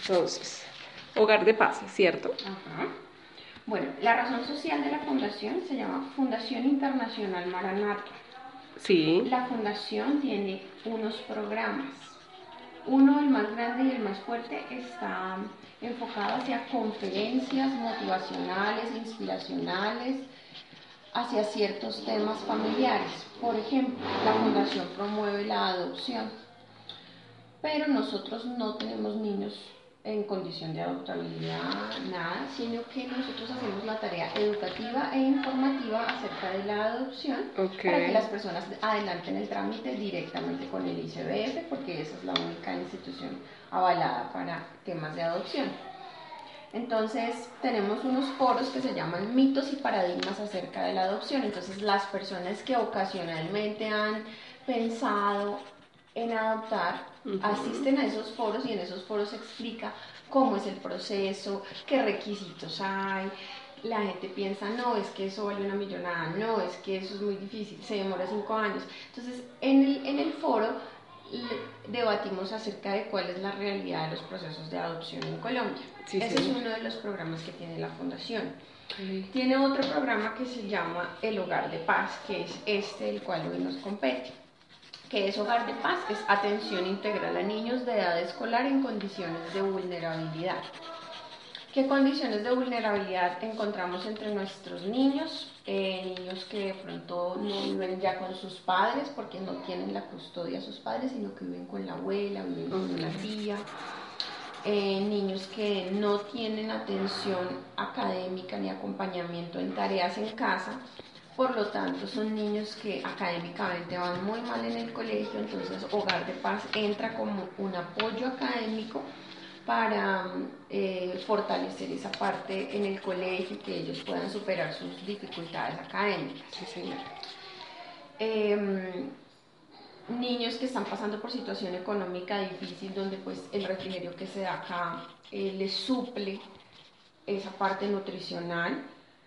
Entonces, Hogar de Paz, ¿cierto? Ajá. Bueno, la razón social de la fundación se llama Fundación Internacional Maranata. Sí. La fundación tiene unos programas. Uno, el más grande y el más fuerte, está enfocado hacia conferencias motivacionales, inspiracionales, hacia ciertos temas familiares. Por ejemplo, la fundación promueve la adopción, pero nosotros no tenemos niños en condición de adoptabilidad, nada, sino que nosotros hacemos la tarea educativa e informativa acerca de la adopción para que las personas adelanten el trámite directamente con el ICBF, porque esa es la única institución avalada para temas de adopción. Entonces tenemos unos foros que se llaman mitos y paradigmas acerca de la adopción. Entonces las personas que ocasionalmente han pensado en adoptar asisten a esos foros y en esos foros se explica cómo es el proceso, qué requisitos hay. La gente piensa, no, es que eso vale una millonada, no, es que eso es muy difícil, se demora cinco años. Entonces, en el, en el foro debatimos acerca de cuál es la realidad de los procesos de adopción en Colombia. Ese es uno de los programas que tiene la Fundación. Tiene otro programa que se llama El Hogar de Paz, que es este el cual hoy nos compete. Que es Hogar de Paz? Es atención integral a niños de edad escolar en condiciones de vulnerabilidad. ¿Qué condiciones de vulnerabilidad encontramos entre nuestros niños? Eh, niños que de pronto no viven ya con sus padres porque no tienen la custodia a sus padres, sino que viven con la abuela, viven con una tía. Eh, niños que no tienen atención académica ni acompañamiento en tareas en casa, por lo tanto son niños que académicamente van muy mal en el colegio, entonces Hogar de Paz entra como un apoyo académico para eh, fortalecer esa parte en el colegio, que ellos puedan superar sus dificultades académicas. Em, niños que están pasando por situación económica difícil, donde pues el refrigerio que se da acá eh, les suple esa parte nutricional.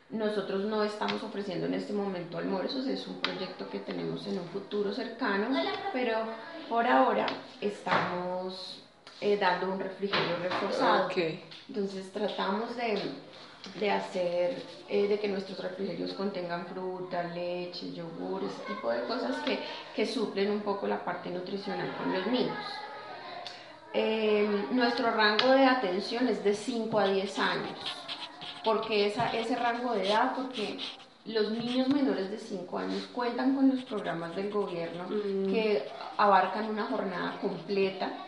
Nosotros no estamos ofreciendo en este momento almuerzos, es un proyecto que tenemos en un futuro cercano, pero por ahora estamos eh, dando un refrigerio reforzado. Entonces tratamos de, de hacer, eh, de que nuestros refrigerios contengan fruta, leche, yogur, ese tipo de cosas que, que suplen un poco la parte nutricional con los niños. Eh, nuestro rango de atención es de 5 a 10 años. Porque esa, ese rango de edad? Porque los niños menores de 5 años cuentan con los programas del gobierno mm. que abarcan una jornada completa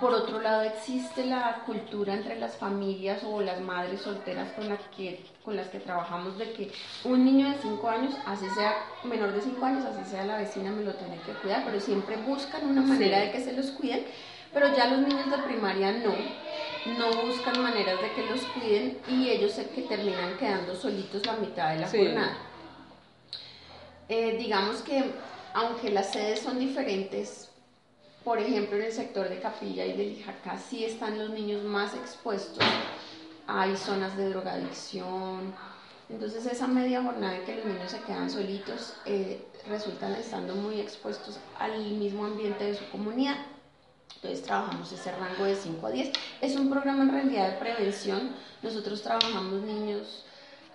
por otro lado, existe la cultura entre las familias o las madres solteras con, que, con las que trabajamos de que un niño de 5 años, así sea menor de 5 años, así sea la vecina, me lo tiene que cuidar, pero siempre buscan una manera de que se los cuiden, pero ya los niños de primaria no, no buscan maneras de que los cuiden y ellos se que terminan quedando solitos la mitad de la jornada. Eh, digamos que aunque las sedes son diferentes, por ejemplo, en el sector de Capilla y de Lijacá sí están los niños más expuestos. Hay zonas de drogadicción. Entonces esa media jornada en que los niños se quedan solitos eh, resultan estando muy expuestos al mismo ambiente de su comunidad. Entonces trabajamos ese rango de 5 a 10. Es un programa en realidad de prevención. Nosotros trabajamos niños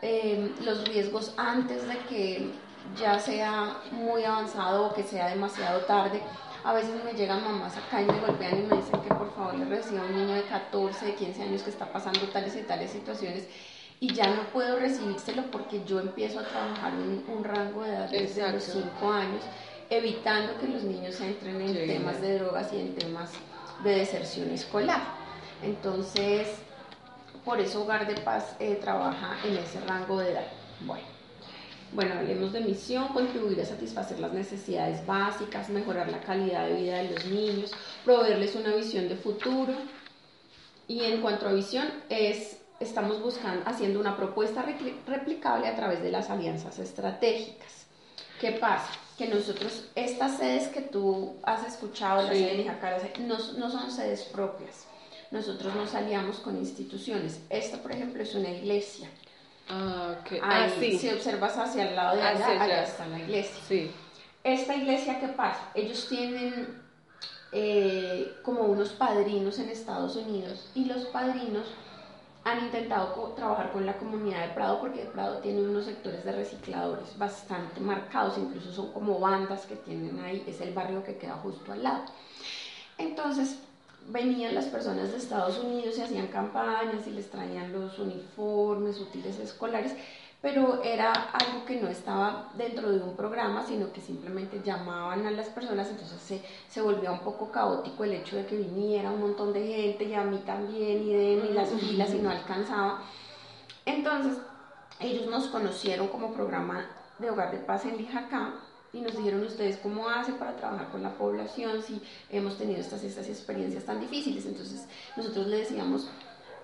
eh, los riesgos antes de que ya sea muy avanzado o que sea demasiado tarde a veces me llegan mamás acá y me golpean y me dicen que por favor le reciba un niño de 14, de 15 años que está pasando tales y tales situaciones y ya no puedo recibírselo porque yo empiezo a trabajar un, un rango de edad desde los 5 años, evitando que los niños entren en temas de drogas y en temas de deserción escolar. Entonces, por eso Hogar de Paz eh, trabaja en ese rango de edad. Bueno. Bueno, hablemos de misión, contribuir a satisfacer las necesidades básicas, mejorar la calidad de vida de los niños, proveerles una visión de futuro. Y en cuanto a visión, es, estamos buscando, haciendo una propuesta replicable a través de las alianzas estratégicas. ¿Qué pasa? Que nosotros, estas sedes que tú has escuchado, la sede de no, no son sedes propias. Nosotros nos aliamos con instituciones. Esta, por ejemplo, es una iglesia. Ah, okay. ah, sí. Si observas hacia el lado de allá, allá está la iglesia. Sí. Esta iglesia, ¿qué pasa? Ellos tienen eh, como unos padrinos en Estados Unidos y los padrinos han intentado trabajar con la comunidad de Prado porque Prado tiene unos sectores de recicladores bastante marcados, incluso son como bandas que tienen ahí, es el barrio que queda justo al lado. Entonces venían las personas de Estados Unidos y hacían campañas y les traían los uniformes, útiles escolares pero era algo que no estaba dentro de un programa, sino que simplemente llamaban a las personas, entonces se, se volvía un poco caótico el hecho de que viniera un montón de gente y a mí también y de y las filas y no alcanzaba. Entonces ellos nos conocieron como programa de Hogar de Paz en Lijacá y nos dijeron ustedes cómo hacen para trabajar con la población si hemos tenido estas, estas experiencias tan difíciles. Entonces nosotros le decíamos,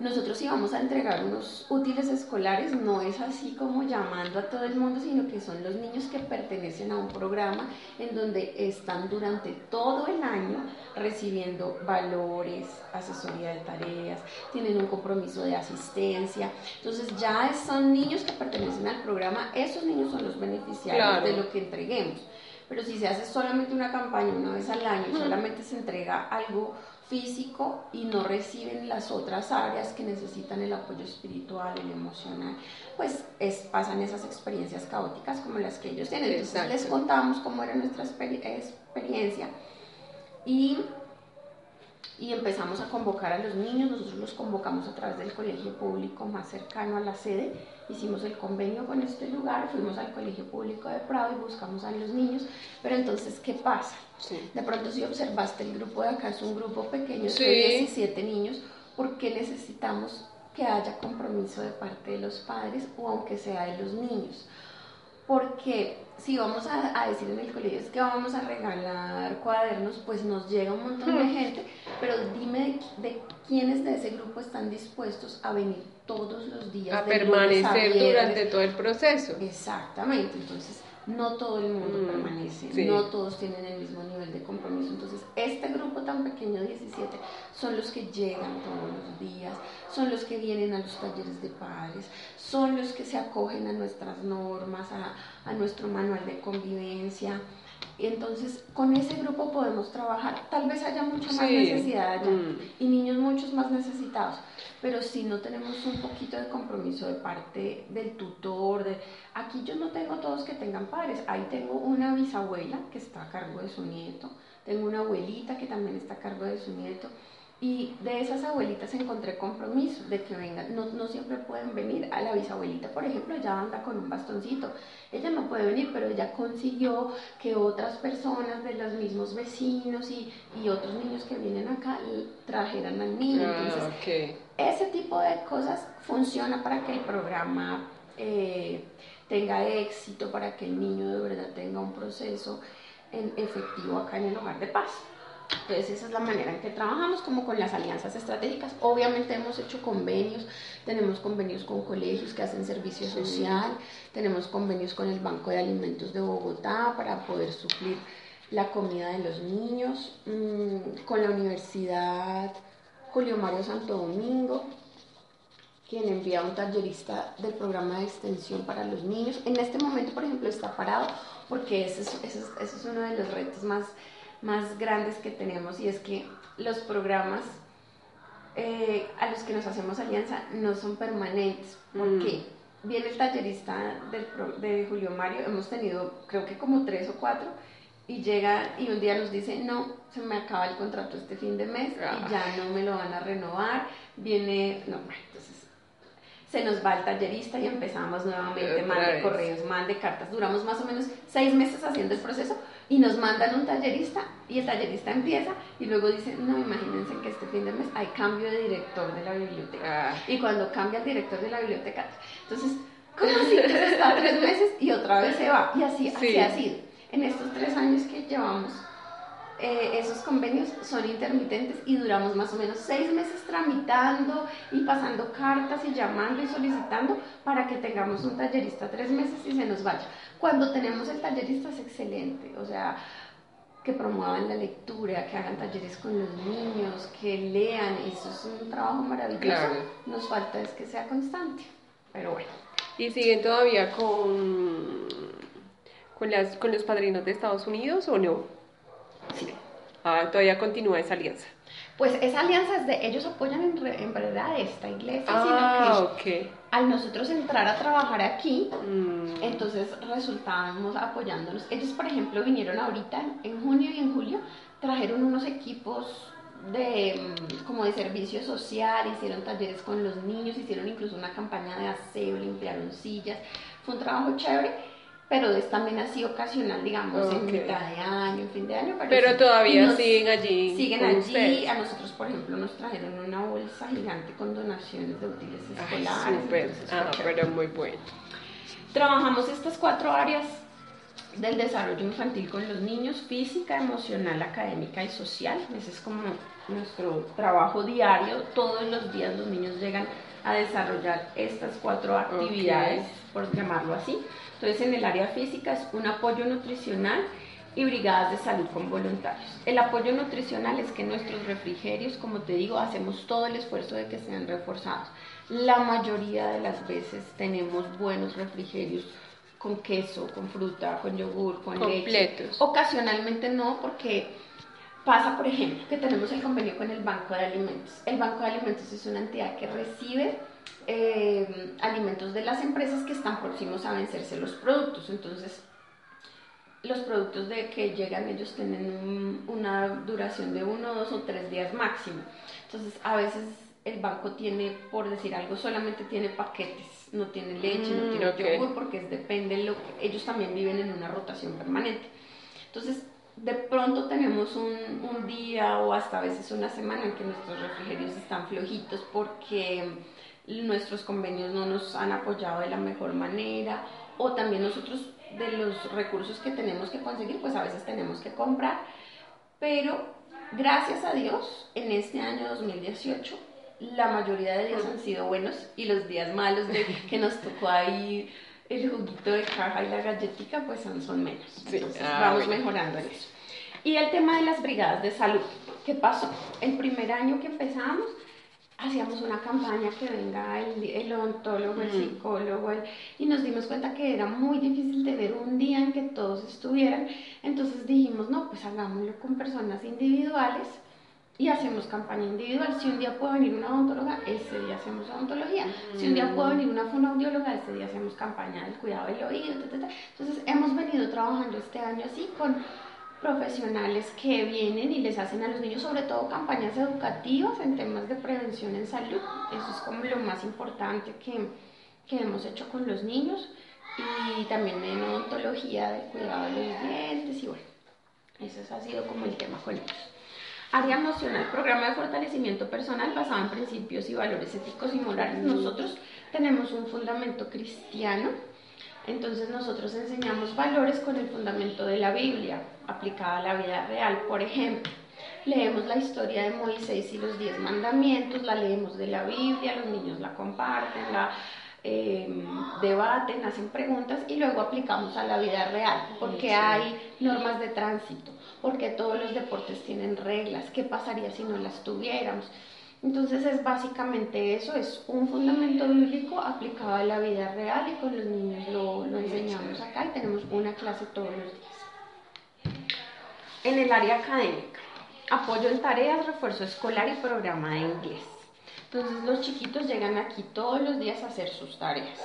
nosotros íbamos a entregar unos útiles escolares, no es así como llamando a todo el mundo, sino que son los niños que pertenecen a un programa en donde están durante todo el año recibiendo valores, asesoría de tareas, tienen un compromiso de asistencia. Entonces ya son niños que pertenecen al programa, esos niños son los beneficiarios de lo que entreguemos. Pero si se hace solamente una campaña una vez al año, solamente se entrega algo físico y no reciben las otras áreas que necesitan el apoyo espiritual, el emocional, pues es, pasan esas experiencias caóticas como las que ellos tienen. Entonces les contamos cómo era nuestra experiencia y y empezamos a convocar a los niños, nosotros los convocamos a través del colegio público más cercano a la sede, hicimos el convenio con este lugar, fuimos al colegio público de Prado y buscamos a los niños, pero entonces, ¿qué pasa? De pronto si observaste el grupo de acá, es un grupo pequeño, de 17 niños, ¿por qué necesitamos que haya compromiso de parte de los padres o aunque sea de los niños? porque si vamos a, decir en el colegio es que vamos a regalar cuadernos, pues nos llega un montón de gente, pero dime de, quiénes de ese grupo están dispuestos a venir todos los días. A permanecer durante todo el proceso. Exactamente, entonces no todo el mundo mm, permanece, no todos tienen el mismo nivel de compromiso. Entonces, este grupo tan pequeño, 17, son los que llegan todos los días, son los que vienen a los talleres de padres, son los que se acogen a nuestras normas, a, a nuestro manual de convivencia. Entonces, con ese grupo podemos trabajar. Tal vez haya mucha más necesidad allá mm. y niños muchos más necesitados, pero si no tenemos un poquito de compromiso de parte del tutor, de aquí yo no tengo todos que tengan padres, ahí tengo una bisabuela que está a cargo de su nieto, tengo una abuelita que también está a cargo de su nieto y de esas abuelitas encontré compromiso de que vengan, no, no, siempre pueden venir. A la bisabuelita, por ejemplo, ella anda con un bastoncito. Ella no puede venir, pero ella consiguió que otras personas de los mismos vecinos y, y otros niños que vienen acá trajeran al niño. Ah, Entonces, ese tipo de cosas funciona para que el programa eh, tenga éxito, para que el niño de verdad tenga un proceso en efectivo acá en el hogar de paz. Entonces esa es la manera en que trabajamos, como con las alianzas estratégicas. Obviamente hemos hecho convenios, tenemos convenios con colegios que hacen servicio social, tenemos convenios con el Banco de Alimentos de Bogotá para poder suplir la comida de los niños, mm, con la Universidad Julio Mario Santo Domingo, quien envía un tallerista del programa de extensión para los niños. En este momento, por ejemplo, está parado porque ese es uno de los retos más más grandes que tenemos y es que los programas eh, a los que nos hacemos alianza no son permanentes. porque mm. Viene el tallerista de Julio Mario, hemos tenido creo que como tres o cuatro, y llega y un día nos dice, no, se me acaba el contrato este fin de mes y ah. ya no me lo van a renovar. Viene, no, entonces se nos va el tallerista y empezamos nuevamente, mande correos, mande cartas. Duramos más o menos seis meses haciendo el proceso y nos mandan un tallerista y el tallerista empieza y luego dice, no, imagínense que este fin de mes hay cambio de director de la biblioteca. Ah. Y cuando cambia el director de la biblioteca, entonces, ¿cómo así que está tres meses y otra vez se va? Y así, así ha sido. En estos tres años que llevamos, eh, esos convenios son intermitentes y duramos más o menos seis meses tramitando y pasando cartas y llamando y solicitando para que tengamos un tallerista tres meses y se nos vaya. Cuando tenemos el tallerista es excelente, o sea, que promuevan la lectura, que hagan talleres con los niños, que lean, eso es un trabajo maravilloso. Nos falta es que sea constante, pero bueno. ¿Y siguen todavía con, con, las, con los padrinos de Estados Unidos o no? Sí. Ah, todavía continúa esa alianza. Pues esa alianza es de, ellos apoyan en, en verdad esta iglesia, ah, sino que al nosotros entrar a trabajar aquí, mm. entonces resultábamos apoyándonos. Ellos, por ejemplo, vinieron ahorita en junio y en julio, trajeron unos equipos de mm, como de servicio social, hicieron talleres con los niños, hicieron incluso una campaña de aseo, limpiaron sillas. Fue un trabajo chévere pero es también así ocasional, digamos, en mitad de año, fin de año. Pero, todavía siguen allí. Siguen allí. A nosotros, por ejemplo, nos trajeron una bolsa gigante con donaciones de útiles escolares. Súper, ah, pero muy bueno. Trabajamos estas cuatro áreas del desarrollo infantil con los niños, física, emocional, académica y social. Ese es como nuestro trabajo diario. Todos los días los niños llegan a desarrollar estas cuatro actividades, por llamarlo así. Entonces, en el área física es un apoyo nutricional y brigadas de salud con voluntarios. El apoyo nutricional es que nuestros refrigerios, como te digo, hacemos todo el esfuerzo de que sean reforzados. La mayoría de las veces tenemos buenos refrigerios con queso, con fruta, con yogur, con Completos. leche. Ocasionalmente no, porque pasa, por ejemplo, que tenemos el convenio con el Banco de Alimentos. El Banco de Alimentos es una entidad que recibe eh, alimentos de las empresas que están próximos a vencerse los productos. Entonces, los productos de que llegan ellos tienen una duración de uno, dos o tres días máximo. Entonces, a veces el banco tiene, por decir algo, solamente tiene paquetes, no tiene leche, no tiene mm, yogur, porque es, depende, lo ellos también viven en una rotación permanente. Entonces, de pronto tenemos un, un día o hasta a veces una semana en que nuestros refrigerios están flojitos porque nuestros convenios no nos han apoyado de la mejor manera o también nosotros de los recursos que tenemos que conseguir, pues a veces tenemos que comprar, pero gracias a Dios, en este año 2018, la mayoría de días han sido buenos y los días malos de que nos tocó ahí el juguito de caja y la galletica, pues son, son menos. Entonces ah, vamos mejorando en eso. Y el tema de las brigadas de salud, ¿qué pasó? El primer año que empezamos, hacíamos una campaña que venga el, el odontólogo, el psicólogo, y nos dimos cuenta que era muy difícil tener un día en que todos estuvieran. Entonces dijimos, no, pues hagámoslo con personas individuales y hacemos campaña individual. Si un día puede venir una odontóloga, ese día hacemos odontología. Si un día puede venir una fonoaudióloga, ese día hacemos campaña del cuidado del oído. Entonces hemos venido trabajando este año así con profesionales que vienen y les hacen a los niños sobre todo campañas educativas en temas de prevención en salud. Eso es como lo más importante que, que hemos hecho con los niños y también en odontología de cuidado de los dientes y bueno, eso ha sido como el tema con ellos. Área emocional, programa de fortalecimiento personal basado en principios y valores éticos y morales. Nosotros tenemos un fundamento cristiano entonces nosotros enseñamos valores con el fundamento de la Biblia, aplicada a la vida real. Por ejemplo, leemos la historia de Moisés y los diez mandamientos, la leemos de la Biblia, los niños la comparten, la em, debaten, hacen preguntas y luego aplicamos a la vida real, porque hay normas de tránsito, porque todos los deportes tienen reglas, ¿qué pasaría si no las tuviéramos? Entonces es básicamente eso, es un fundamento bíblico aplicado a la vida real y con los niños lo, lo enseñamos acá y tenemos una clase todos los días. En el área académica, apoyo en tareas, refuerzo escolar y programa de inglés. Entonces los chiquitos llegan aquí todos los días a hacer sus tareas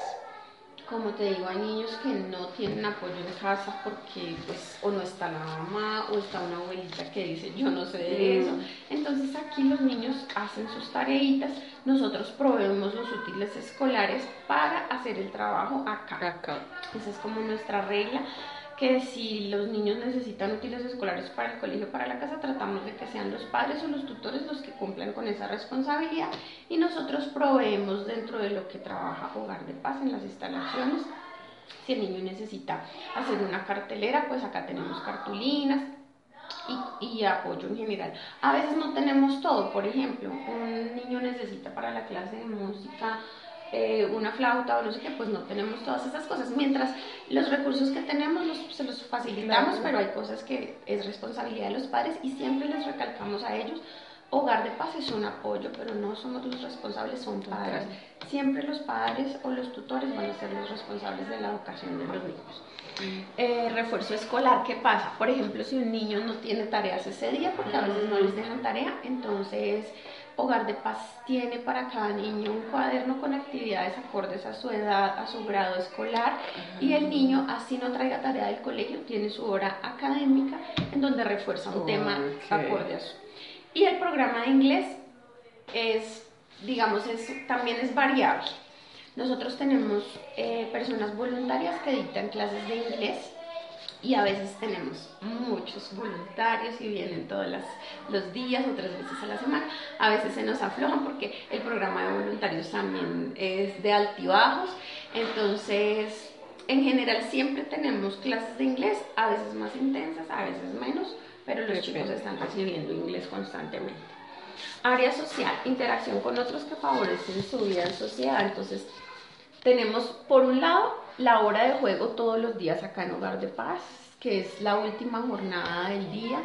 como te digo, hay niños que no tienen apoyo en casa porque pues o no está la mamá o está una abuelita que dice yo no sé de eso. Entonces aquí los niños hacen sus tareitas, nosotros proveemos los útiles escolares para hacer el trabajo acá. acá. Esa es como nuestra regla que si los niños necesitan útiles escolares para el colegio, para la casa, tratamos de que sean los padres o los tutores los que cumplan con esa responsabilidad y nosotros proveemos dentro de lo que trabaja Hogar de Paz en las instalaciones. Si el niño necesita hacer una cartelera, pues acá tenemos cartulinas, y, y, apoyo en general. A veces no tenemos todo, por ejemplo, un niño necesita para la clase de música eh, una flauta o no sé qué, pues no tenemos todas esas cosas. Mientras los recursos que tenemos se los facilitamos, pero hay cosas que es responsabilidad de los padres y siempre les recalcamos a ellos Hogar de Paz es un apoyo, pero no somos los responsables, son padres. Siempre los padres o los tutores van a ser los responsables de la educación de los niños. Mm. Eh, refuerzo escolar, ¿qué pasa? Por ejemplo, si un niño no tiene tareas ese día, porque a veces no les dejan tarea, entonces Hogar de Paz tiene para cada niño un cuaderno con actividades acordes a su edad, a su grado escolar, y el niño, así no traiga tarea del colegio, tiene su hora académica en donde refuerza un tema acorde a su. Y el programa de inglés es, digamos, es, también es variable. Nosotros tenemos eh, personas voluntarias que dictan clases de inglés y a veces tenemos muchos voluntarios y vienen todos los días o tres veces a la semana. A veces se nos aflojan porque el programa de voluntarios también es de altibajos. Entonces, en general siempre tenemos clases de inglés, a veces más intensas, a veces menos pero los chicos están recibiendo inglés constantemente. Área social, interacción con otros que favorecen su vida en sociedad. Entonces, tenemos por un lado la hora de juego todos los días acá en Hogar de Paz, que es la última jornada del día.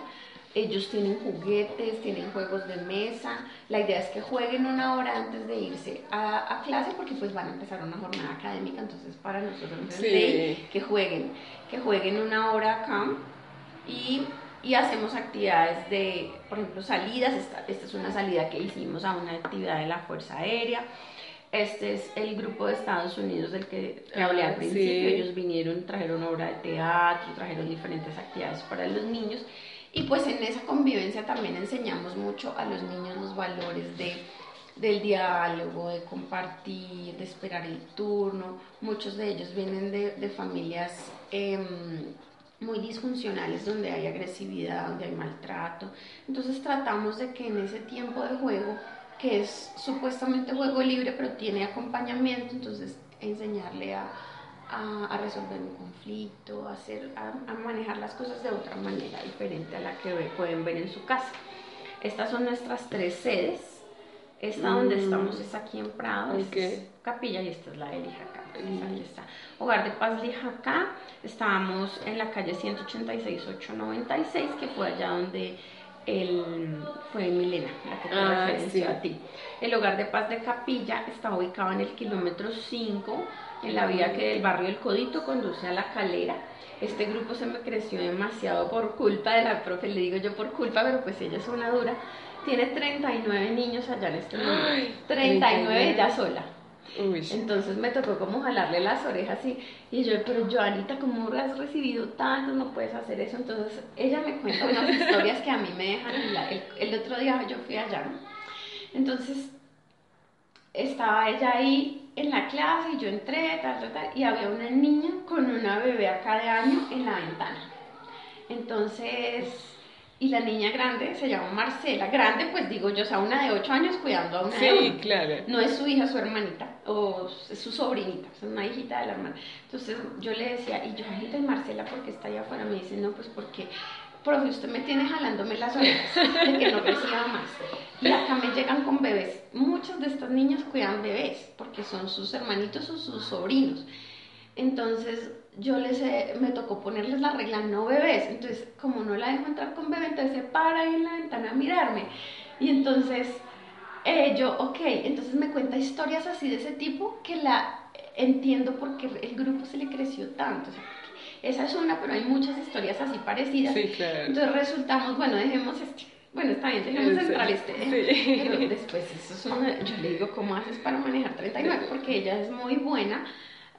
Ellos tienen juguetes, tienen juegos de mesa. La idea es que jueguen una hora antes de irse a, clase porque pues van a empezar una jornada académica. Entonces para nosotros es ley que jueguen, que jueguen una hora acá. Y y hacemos actividades de, por ejemplo, salidas. Esta, esta, es una salida que hicimos a una actividad de la Fuerza Aérea. Este es el grupo de Estados Unidos del que hablé al ah, principio. Ellos vinieron, trajeron obra de teatro, trajeron diferentes actividades para los niños. Y pues en esa convivencia también enseñamos mucho a los niños los valores de, del diálogo, de compartir, de esperar el turno. Muchos de ellos vienen de, de familias... Eh, muy disfuncionales donde hay agresividad, donde hay maltrato. Entonces tratamos de que en ese tiempo de juego, que es supuestamente juego libre, pero tiene acompañamiento, entonces enseñarle a, a, resolver un conflicto, a, hacer, a, manejar las cosas de otra manera diferente a la que pueden ver en su casa. Estas son nuestras tres sedes. Esta donde mm. estamos es aquí en Prado, es Capilla y esta es la de Lijacá. Aquí está. Hogar de Paz Lijacá, estábamos en la calle 186-896, que fue allá donde el, fue Milena, la que te ah, referenció a ti. El Hogar de Paz de Capilla está ubicado en el kilómetro 5, en la vía que del barrio El Codito conduce a La Calera. Este grupo se me creció demasiado por culpa de la profe, le digo yo por culpa, pero pues ella es una dura tiene 39 niños allá en este momento. 39 ya sola. Entonces me tocó como jalarle las orejas y, y yo, pero Joanita, ¿cómo has recibido tanto? No puedes hacer eso. Entonces ella me cuenta unas historias que a mí me dejan. El, el, otro día yo fui allá, Entonces estaba ella ahí en la clase y yo entré, tal, tal, tal, y había una niña con una bebé acá de año en la ventana. Entonces y la niña grande se llama Marcela. Grande, pues digo yo, o sea, una de 8 años cuidando a una Sí, claro. No es su hija, su hermanita, o es su sobrinita, es una hijita de la hermana. Entonces yo le decía, y yo, ay, Marcela, ¿por qué está allá afuera? Me dice, no, pues porque, profe, usted me tiene jalándome las orejas de que no reciba más. Y acá me llegan con bebés. Muchas de estas niñas cuidan bebés, porque son sus hermanitos o sus sobrinos. Entonces yo les me tocó ponerles la regla no bebés, entonces como no la dejo entrar con bebé, entonces se para ahí en la ventana a mirarme. Y entonces eh, yo, ok, entonces me cuenta historias así de ese tipo que la entiendo porque el grupo se le creció tanto. esa es una, pero hay muchas historias así parecidas. Sí, claro. Entonces resultamos, bueno, dejemos este. Bueno, está bien, dejemos entrar este. Sí. Pero después, eso es una, yo le digo, ¿cómo haces para manejar 39? Porque ella es muy buena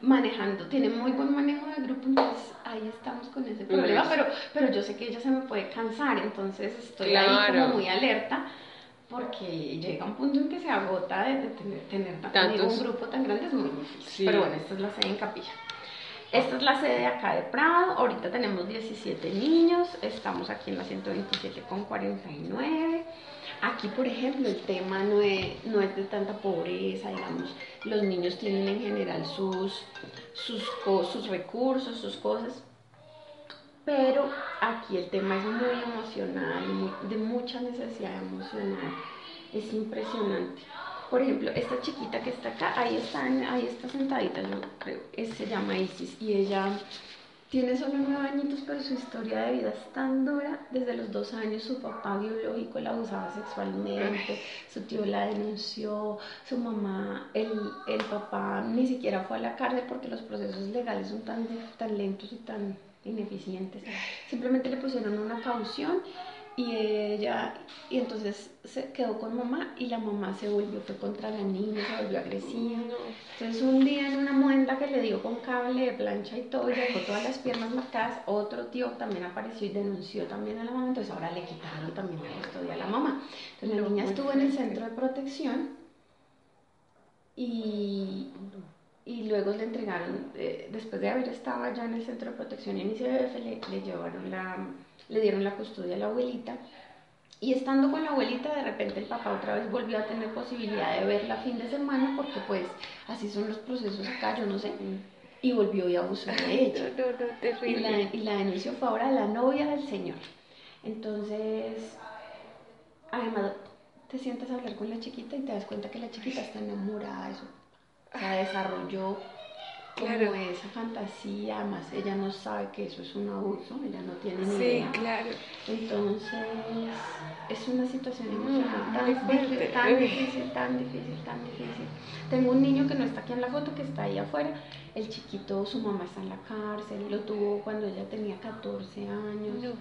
manejando, tiene muy buen manejo de grupo, entonces ahí estamos con ese problema, pero, pero yo sé que ella se me puede cansar, entonces estoy ahí como muy alerta porque llega un punto en que se agota de, tener, tener un grupo tan grande, es muy difícil. Pero bueno, esta es la sede en Capilla. Esta es la sede de acá de Prado, ahorita tenemos 17 niños, estamos aquí en la 127 con 49. Aquí, por ejemplo, el tema no es, no es de tanta pobreza, digamos, los niños tienen en general sus, sus, sus recursos, sus cosas, pero aquí el tema es muy emocional, de mucha necesidad emocional, es impresionante. Por ejemplo, esta chiquita que está acá, ahí está, ahí está sentadita, yo creo, se llama Isis y ella tiene solo nueve añitos, pero su historia de vida es tan dura. Desde los dos años su papá biológico la abusaba sexualmente, su tío la denunció, su mamá, el, el papá ni siquiera fue a la cárcel porque los procesos legales son tan, tan lentos y tan ineficientes. Simplemente le pusieron una caución y ella, y entonces se quedó con mamá y la mamá se volvió, fue contra la niña, se volvió agresiva. Entonces un día en una muenda que le dio con cable de plancha y todo, y dejó todas las piernas marcadas, otro tío también apareció y denunció también a la mamá, entonces ahora le quitaron también la custodia a la mamá. Entonces la niña estuvo en el centro de protección y, y luego le entregaron, eh, después de haber estado allá en el centro de protección en ICBF, le, le llevaron la le dieron la custodia a la abuelita. Y estando con la abuelita, de repente el papá otra vez volvió a tener posibilidad de verla fin de semana, porque pues así son los procesos acá, yo no sé. Y volvió y abusó de ella. y, la, y la denunció fue ahora la novia del señor. Entonces, además, te sientas a hablar con la chiquita y te das cuenta que la chiquita está enamorada de su... Sea, desarrolló claro. como esa fantasía, más ella no sabe que eso es un abuso, ella no tiene ni idea. Sí, claro. Entonces, es una situación emocional tan, difícil, tan difícil, tan difícil, tan difícil. Tengo un niño que no está aquí en la foto, que está ahí afuera. El chiquito, su mamá está en la cárcel, lo tuvo cuando ella tenía 14 años.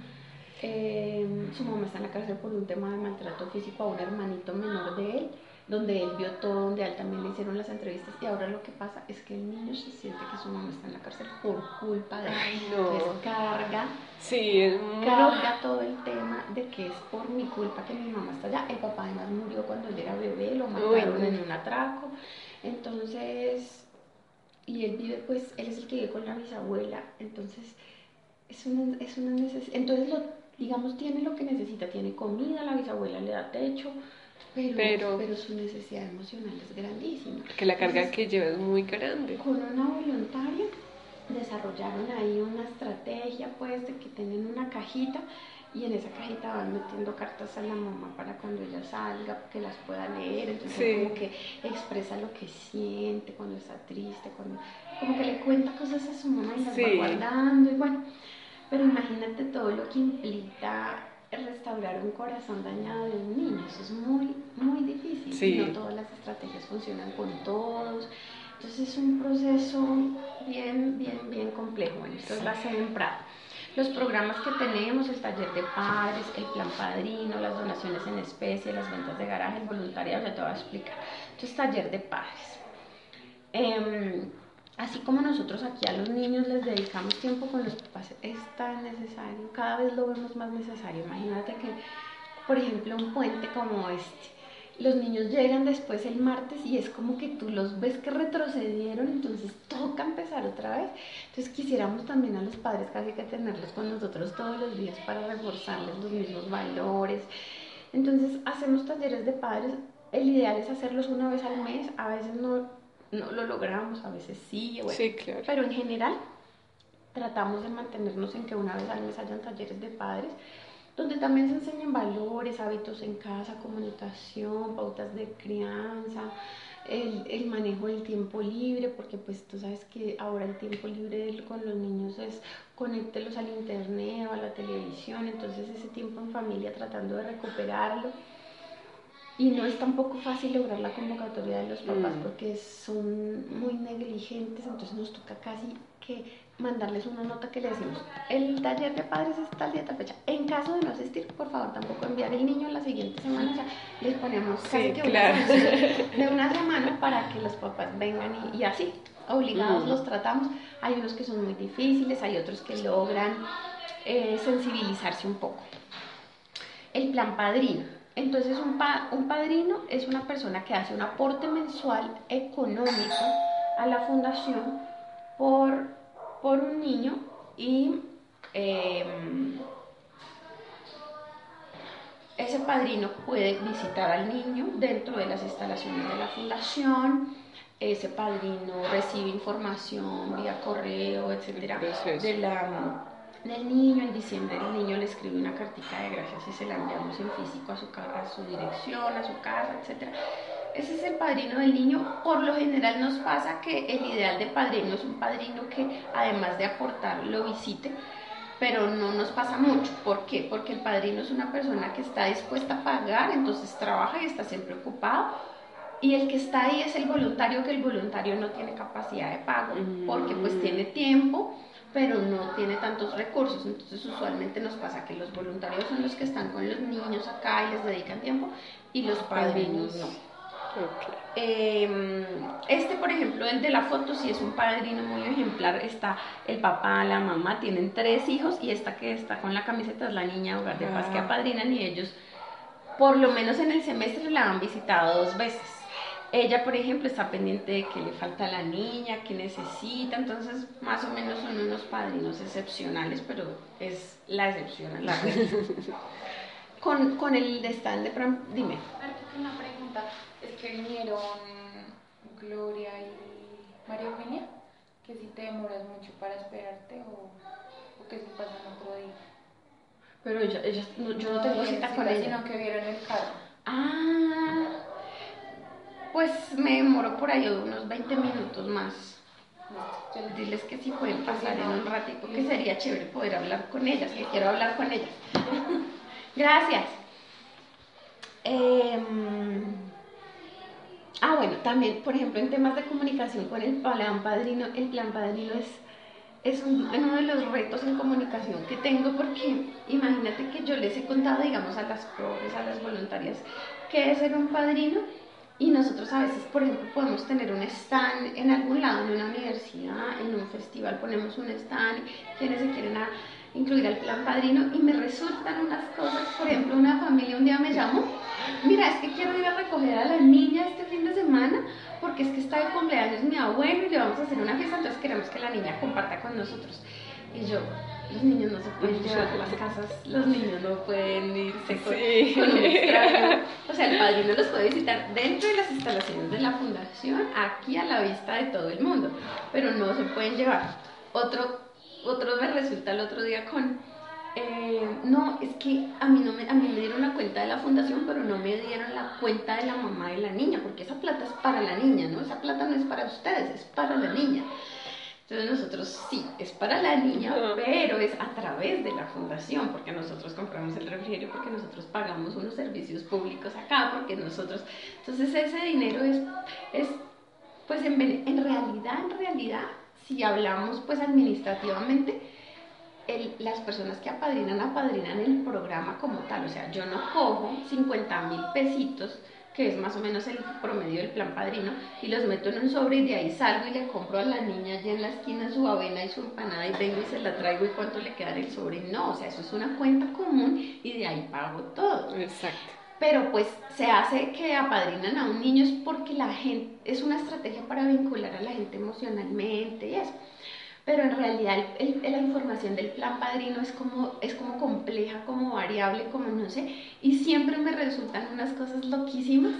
Eh, su mamá está en la cárcel por un tema de maltrato físico a un hermanito menor de él donde él vio todo, donde a él también le hicieron las entrevistas y ahora lo que pasa es que el niño se siente que su mamá está en la cárcel por culpa de él. Entonces carga, sí, es carga todo el tema de que es por mi culpa que mi mamá está allá. El papá además murió cuando él era bebé, lo mataron en un atraco. Entonces, y él vive, pues, él es el que vive con la bisabuela, entonces es una, es una necesidad. Entonces, lo, digamos, tiene lo que necesita, tiene comida, la bisabuela le da techo pero, pero, su necesidad emocional es grandísima. Que la carga que lleva es muy grande. Con una voluntaria desarrollaron ahí una estrategia pues de que tienen una cajita y en esa cajita van metiendo cartas a la mamá para cuando ella salga, que las pueda leer, entonces como que expresa lo que siente cuando está triste, cuando como que le cuenta cosas a su mamá y las va guardando y bueno, pero imagínate todo lo que implica restaurar un corazón dañado de un niño. Eso es muy, muy difícil. No todas las estrategias funcionan con todos. Entonces es un proceso bien, bien, bien complejo. Bueno, esto es la Prado. Los programas que tenemos, el taller de padres, el plan padrino, las donaciones en especie, las ventas de garaje, el voluntariado, ya te voy a explicar. Entonces, taller de padres. Eh, así como nosotros aquí a los niños les dedicamos tiempo con los papás, es tan necesario, cada vez lo vemos más necesario. Imagínate que, por ejemplo, un puente como este, los niños llegan después el martes y es como que tú los ves que retrocedieron, entonces toca empezar otra vez. Entonces quisiéramos también a los padres casi que tenerlos con nosotros todos los días para reforzarles los mismos valores. Entonces hacemos talleres de padres, el ideal es hacerlos una vez al mes, a veces no no lo logramos, a veces sí, pero en general tratamos de mantenernos en que una vez al mes hayan talleres de padres donde también se enseñan valores, hábitos en casa, comunicación, pautas de crianza, el, el, manejo del tiempo libre, porque pues tú sabes que ahora el tiempo libre con los niños es conéctelos al internet o a la televisión, entonces ese tiempo en familia tratando de recuperarlo y no es tampoco fácil lograr la convocatoria de los papás mm. porque son muy negligentes, entonces nos toca casi que mandarles una nota que le decimos, el taller de padres es tal día, tal fecha. En caso de no asistir, por favor, tampoco enviar el niño la siguiente semana, o sea, les ponemos casi que una de una semana para que los papás vengan y, así, obligados mm. los tratamos. Hay unos que son muy difíciles, hay otros que logran eh, sensibilizarse un poco. El plan padrino entonces un, un padrino es una persona que hace un aporte mensual económico a la fundación por, por un niño y em, ese padrino puede visitar al niño dentro de las instalaciones de la fundación, ese padrino recibe información vía correo, etcétera, de la del niño, en diciembre el niño le escribe una cartita de gracias y se la enviamos en físico a su, a su dirección, a su casa, etc. ese es el padrino del niño. Por lo general nos pasa que el ideal de padrino es un padrino que además de aportar lo visite, pero no nos pasa mucho. ¿Por qué? Porque el padrino es una persona que está dispuesta a pagar, entonces trabaja y está siempre ocupado. Y el que está ahí es el voluntario, que el voluntario no tiene capacidad de pago, porque pues tiene tiempo, pero no tiene tantos recursos. Entonces usualmente nos pasa que los voluntarios son los que están con los niños acá y les dedican tiempo, y los padrinos no. Em, este, por ejemplo, el de la foto, sí es un padrino muy ejemplar. Está el papá, la mamá, tienen tres hijos y esta que está con la camiseta es la niña hogar de paz que ah. apadrinan y ellos, por lo menos en el semestre, la han visitado dos veces. Ella, por ejemplo, está pendiente de que le falta a la niña, que necesita, entonces más o menos son unos padrinos excepcionales, pero es la excepción, la con, con el de stand de... Dime. Una pregunta es que vinieron Gloria y María Eugenia, que si te demoras mucho para esperarte o, o que si pasan otro día. Pero ella, ella yo no tengo cita con ella. Sino que vieron el carro. Ah, pues me demoro por ahí unos 20 minutos más. Diles que si pueden pasar en un ratito, que sería chévere poder hablar con ellas, que quiero hablar con ellas. Gracias. Eh, Ah, bueno, también, por ejemplo, en temas de comunicación con el plan padrino, el plan padrino es, es uno de los retos en comunicación que tengo porque imagínate que yo les he contado, digamos, a las profes, a las voluntarias, que es ser un padrino y nosotros a veces, por ejemplo, podemos tener un stand en algún lado, en una universidad, en un festival, ponemos un stand, quienes se quieren incluir al plan padrino y me resultan unas cosas, por ejemplo, una familia un día me llamó, mira, es que quiero ir a recoger a la niña este fin de semana porque es que está de cumpleaños mi abuelo y le vamos a hacer una fiesta, entonces queremos que la niña comparta con nosotros. Y yo, los niños no se pueden llevar a las casas, los niños no pueden irse con, un extraño. O sea, el padrino los puede visitar dentro de las instalaciones de la fundación, aquí a la vista de todo el mundo, pero no se pueden llevar. Otro otro me resulta el otro día con, eh, no, es que a mí, no me, a mí me dieron la cuenta de la fundación, pero no me dieron la cuenta de la mamá de la niña, porque esa plata es para la niña, ¿no? Esa plata no es para ustedes, es para la niña. Entonces nosotros sí, es para la niña, pero es a través de la fundación, porque nosotros compramos el refrigerio, porque nosotros pagamos unos servicios públicos acá, porque nosotros... Entonces ese dinero es, es pues en, en realidad, en realidad, si hablamos pues administrativamente, las personas que apadrinan, apadrinan el programa como tal. O sea, yo no cojo 50 mil pesitos, que es más o menos el promedio del plan padrino, y los meto en un sobre y de ahí salgo y le compro a la niña allá en la esquina su avena y su empanada y vengo y se la traigo y cuánto le queda el sobre. No, o sea, eso es una cuenta común y de ahí pago todo. Exacto pero pues se hace que apadrinan a un niño es porque la gente, es una estrategia para vincular a la gente emocionalmente y eso. Pero en realidad la información del plan padrino es como, es como compleja, como variable, como no sé, y siempre me resultan unas cosas loquísimas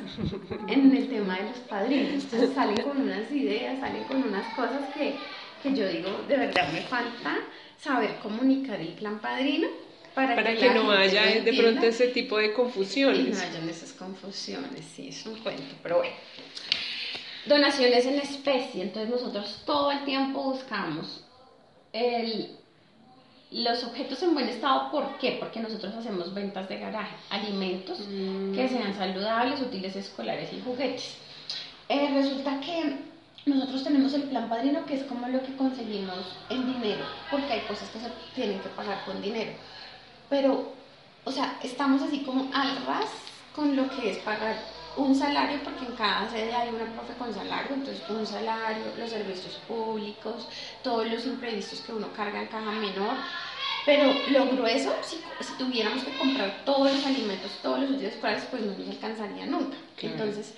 en el tema de los padrinos. Entonces salen con unas ideas, salen con unas cosas que, que yo digo, de verdad me falta saber comunicar el plan padrino para, que, no haya de pronto ese tipo de confusiones. Y no hayan esas confusiones, sí, es un cuento, pero bueno. Donaciones en especie, entonces nosotros todo el tiempo buscamos el, los objetos en buen estado, ¿por qué? Porque nosotros hacemos ventas de garaje, alimentos mm. que sean saludables, útiles escolares y juguetes. Eh, resulta que nosotros tenemos el plan padrino que es como lo que conseguimos en dinero, porque hay cosas que se tienen que pagar con dinero pero, o sea, estamos así como al ras con lo que es pagar un salario, porque en cada sede hay una profe con salario, entonces un salario, los servicios públicos, todos los imprevistos que uno carga en caja menor. Pero lo grueso, si, si tuviéramos que comprar todos los alimentos, todos los útiles escolares, pues no nos alcanzaría nunca. Entonces,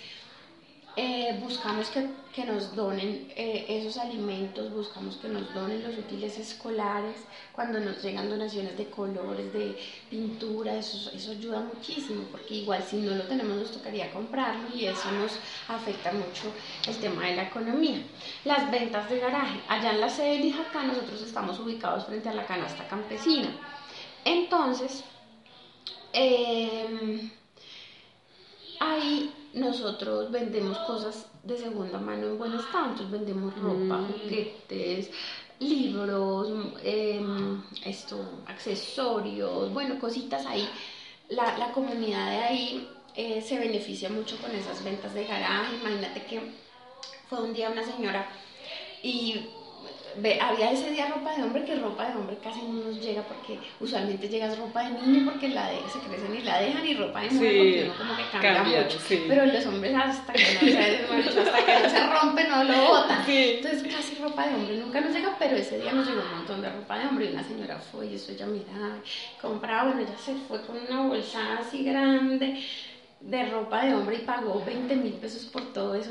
eh, buscamos que, que, nos donen eh, esos alimentos, buscamos que nos donen los útiles escolares, cuando nos llegan donaciones de colores, de pintura, eso, eso ayuda muchísimo, porque igual si no lo tenemos nos tocaría comprarlo y eso nos afecta mucho el tema de la economía. Las ventas de garaje, allá en la sede de acá nosotros estamos ubicados frente a la canasta campesina. Entonces, eh, ahí nosotros vendemos cosas de segunda mano en buen estado, entonces vendemos ropa, Mm. juguetes, libros, em, esto, accesorios, bueno, cositas ahí. La, la comunidad de ahí eh, se beneficia mucho con esas ventas de garaje. Imagínate que fue un día una señora y ve- había ese día ropa de hombre que ropa de hombre casi no nos llega porque usualmente llegas ropa de niño porque la de, se crecen y la dejan y ropa de mujer Sí, porque uno como que cambia, cambia, mucho. sí. Pero los hombres hasta que no se, hasta que no se rompe no lo botan. Sí. Entonces casi ropa de hombre nunca nos llega, pero ese día nos llegó un montón de ropa de hombre y una señora fue y eso ella miraba, compraba, bueno, ella se fue con una bolsa así grande de ropa de hombre y pagó 20 mil pesos por todo eso.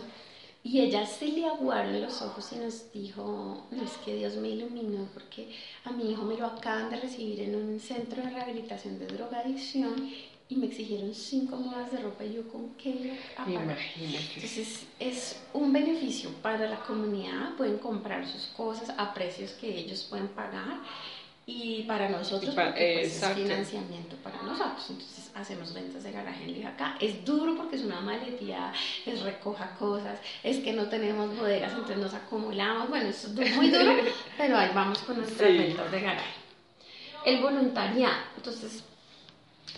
Y ella se le aguaron los ojos y nos dijo, no es que Dios me iluminó porque a mi hijo me lo acaban de recibir en un centro de rehabilitación de drogadicción y me exigieron cinco mudas de ropa y yo con qué. Imagínate. Entonces es un beneficio para la comunidad, pueden comprar sus cosas a precios que ellos pueden pagar y para nosotros Y porque, pues, es financiamiento para nosotros. Entonces hacemos ventas de garaje en Liga acá. Es duro porque es una maletía, es recoja cosas, es que no tenemos bodegas, entonces nos acumulamos. Bueno, es du- muy duro, pero ahí vamos con nuestras Sí. ventas de garaje. El voluntariado, entonces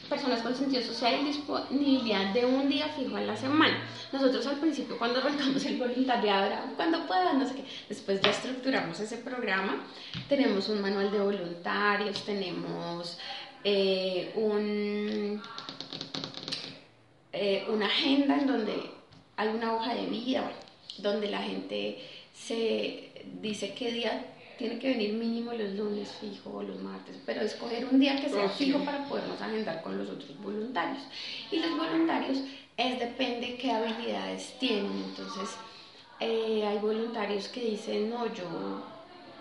personas con sentido social y disponibilidad de un día fijo a la semana. Nosotros al principio cuando arrancamos el voluntariado cuando puedan, no sé qué. Después ya estructuramos ese programa. Tenemos un manual de voluntarios, tenemos eh, un, eh, una agenda en donde hay una hoja de vida, donde la gente se dice qué día tiene que venir mínimo los lunes fijo o los martes, pero escoger un día que sea fijo para podernos agendar con los otros voluntarios. Y los voluntarios es depende qué habilidades tienen. Entonces, eh, hay voluntarios que dicen, no, yo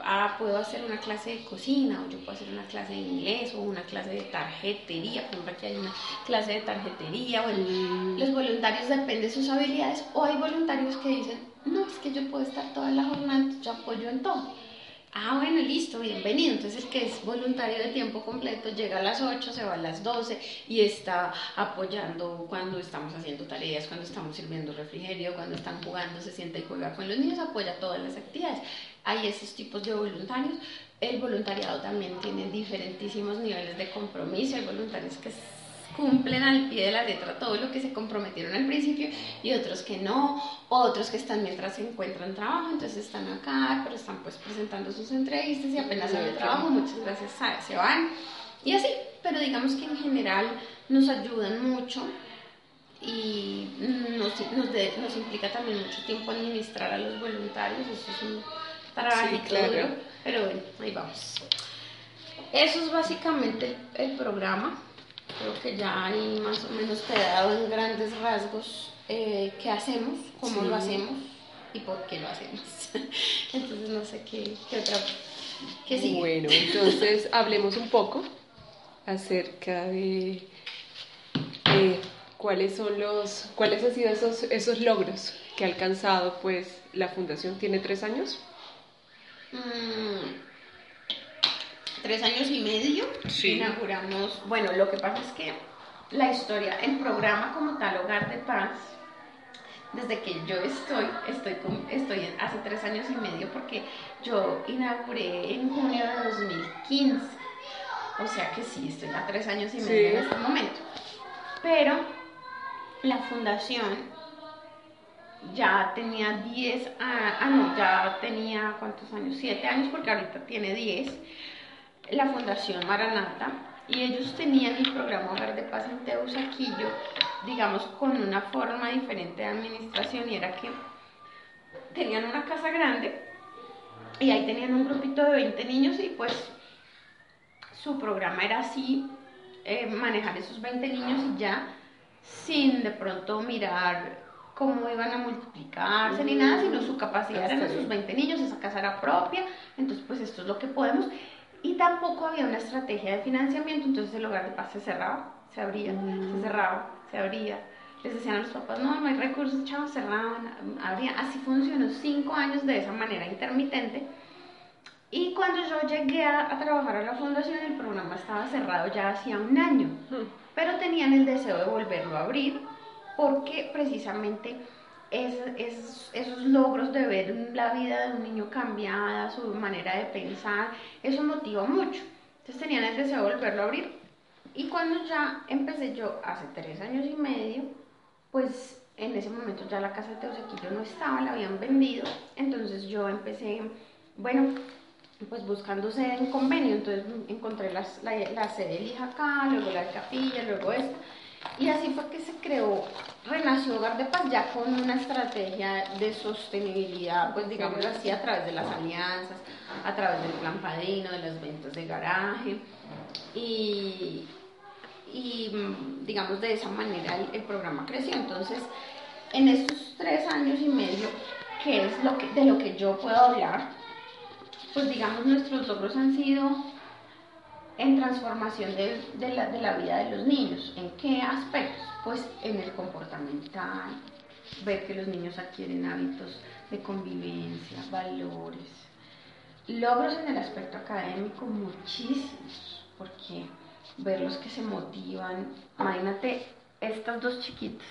ah, puedo hacer una clase de cocina, o yo puedo hacer una clase de inglés, o una clase de tarjetería, por ejemplo, aquí hay una clase de tarjetería, bueno, Mm, los voluntarios dependen de sus habilidades, o hay voluntarios que dicen, no, es que yo puedo estar toda la jornada, yo apoyo en todo. Ah, bueno, listo, bienvenido. Entonces el que es voluntario de tiempo completo llega a las 8, se va a las 12 y está apoyando cuando estamos haciendo tareas, cuando estamos sirviendo refrigerio, cuando están jugando, se sienta y juega con los niños, apoya todas las actividades. Hay esos tipos de voluntarios. El voluntariado también tiene diferentísimos niveles de compromiso. Hay voluntarios que cumplen al pie de la letra todo lo que se comprometieron al principio y otros que no, otros que están mientras se encuentran trabajo, entonces están acá, pero están pues presentando sus entrevistas y apenas sale trabajo, muchas gracias, se van y así, pero digamos que en general nos ayudan mucho y nos, nos, de- nos implica también mucho tiempo administrar a los voluntarios, eso es un trabajito claro. duro, pero bueno, ahí vamos. Eso es básicamente el programa. Creo que ya ahí más o menos te he dado en grandes rasgos eh, qué hacemos, cómo Sí. lo hacemos y por qué lo hacemos. Entonces no sé qué, qué otra... ¿Qué sigue? Bueno, entonces hablemos un poco acerca de eh, cuáles son los, cuáles han sido esos, esos logros que ha alcanzado pues la fundación. ¿Tiene tres años? Mm, tres años y medio Sí. inauguramos, bueno, lo que pasa es que la historia, el programa como tal, Hogar de Paz, desde que yo estoy, estoy, con- estoy en- hace tres años y medio porque yo inauguré en junio de 2015, o sea que sí, estoy a tres años y medio Sí. en este momento, pero la fundación ya tenía 10, ah, ah, no, ya tenía, ¿cuántos años? 7 años, porque ahorita tiene 10, la Fundación Maranata, y ellos tenían el programa Hogar de Paz en Teusaquillo, digamos, con una forma diferente de administración, y era que tenían una casa grande, y ahí tenían un grupito de 20 niños, y pues su programa era así, eh, manejar esos 20 niños y ya, sin de pronto mirar cómo iban a multiplicarse ni nada, sino su capacidad eran esos bien. 20 niños, esa casa era propia, entonces pues esto es lo que podemos. Y tampoco había una estrategia de financiamiento, entonces el hogar de paz se cerraba, se abría, se cerraba, se abría. Les decían a los papás, no, no hay recursos, chavos, cerraban, abrían. Así funcionó cinco años de esa manera intermitente. Y cuando yo llegué a, a trabajar a la fundación, el programa estaba cerrado ya hacía un año, pero tenían el deseo de volverlo a abrir porque precisamente es, esos logros de ver la vida de un niño cambiada, su manera de pensar, eso motiva mucho. Entonces tenían el deseo de volverlo a abrir. Y cuando ya empecé yo, hace tres años y medio, pues en ese momento ya la casa de Teusequillo no estaba, la habían vendido. Entonces yo empecé, bueno, pues buscando sede en convenio. Entonces encontré la, la sede de hija acá, luego la Capilla, luego esta. Y así fue que se creó, renació Hogar de Paz ya con una estrategia de sostenibilidad, pues digamos así, a través de las alianzas, a través del plan padrino, de las ventas de garaje. Y, y digamos de esa manera el, programa creció. Entonces, en estos tres años y medio, que es lo que, de lo que yo puedo hablar, pues digamos nuestros logros han sido en transformación de, de, la, de, la, vida de los niños. ¿En qué aspectos? Pues en el comportamental, ver que los niños adquieren hábitos de convivencia, valores. Logros en el aspecto académico muchísimos, porque verlos que se motivan. Imagínate estas dos chiquitas,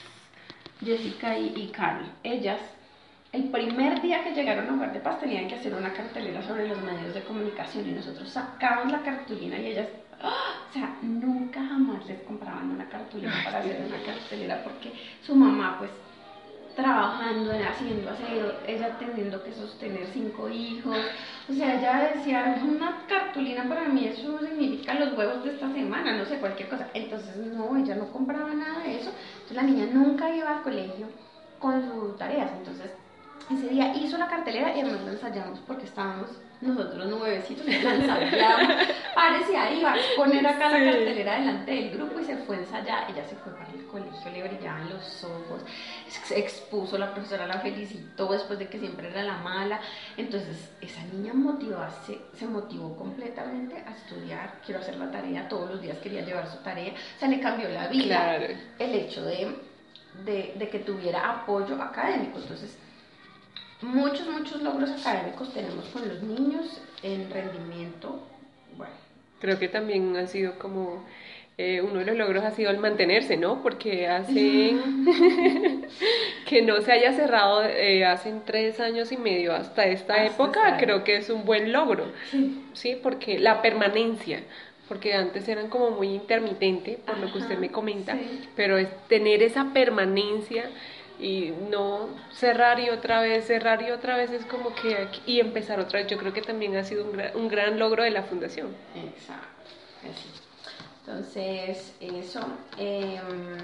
Jessica y, y Carl, ellas el primer día que llegaron a Hogar de Paz tenían que hacer una cartelera sobre los medios de comunicación y nosotros sacamos la cartulina y ellas, ¡ah! o sea, nunca jamás les compraban una cartulina para hacer una cartelera porque su mamá pues trabajando, haciendo aseo, ella teniendo que sostener cinco hijos, o sea, ella decía, una cartulina para mí eso significa los huevos de esta semana, no sé, cualquier cosa. Entonces, no, ella no compraba nada de eso. Entonces, la niña nunca iba al colegio con sus tareas. Entonces, ese día hizo la cartelera y además la ensayamos porque estábamos nosotros nuevecitos, la ensayamos, parecía iba a poner acá la cartelera delante del grupo y se fue a ensayar, ella se fue para el colegio, le brillaban los ojos, se expuso, la profesora la felicitó después de que siempre era la mala, entonces esa niña motivase, se motivó completamente a estudiar, quiero hacer la tarea, todos los días quería llevar su tarea, o sea, le cambió la vida el hecho de, de, de que tuviera apoyo académico, entonces muchos, muchos logros académicos tenemos con los niños en rendimiento. Bueno. Creo que también ha sido como eh, uno de los logros ha sido el mantenerse, ¿no? Porque hace que no se haya cerrado eh, hace tres años y medio hasta esta época, creo que es un buen logro, sí. sí, porque la permanencia, porque antes eran como muy intermitente, por lo que usted me comenta, pero es tener esa permanencia y no cerrar y otra vez, cerrar y otra vez es como que y empezar otra vez. Yo creo que también ha sido un, gran logro de la fundación. Exacto. Entonces, eso. Em,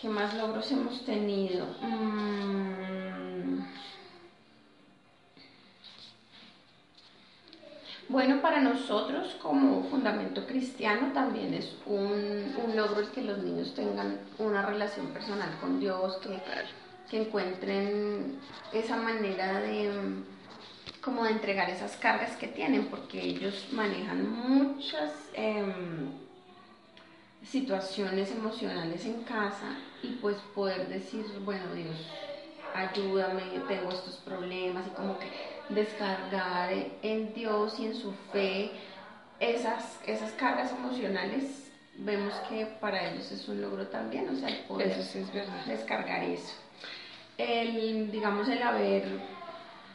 ¿Qué más logros hemos tenido? Mm, Bueno, para nosotros como fundamento cristiano también es un, un logro el que los niños tengan una relación personal con Dios, que, que encuentren esa manera de como de entregar esas cargas que tienen, porque ellos manejan muchas em, situaciones emocionales en casa y pues poder decir, bueno Dios, ayúdame, tengo estos problemas y como que descargar en Dios y en su fe esas, esas cargas emocionales, vemos que para ellos es un logro también, o sea, el poder descargar eso. El, digamos, el haber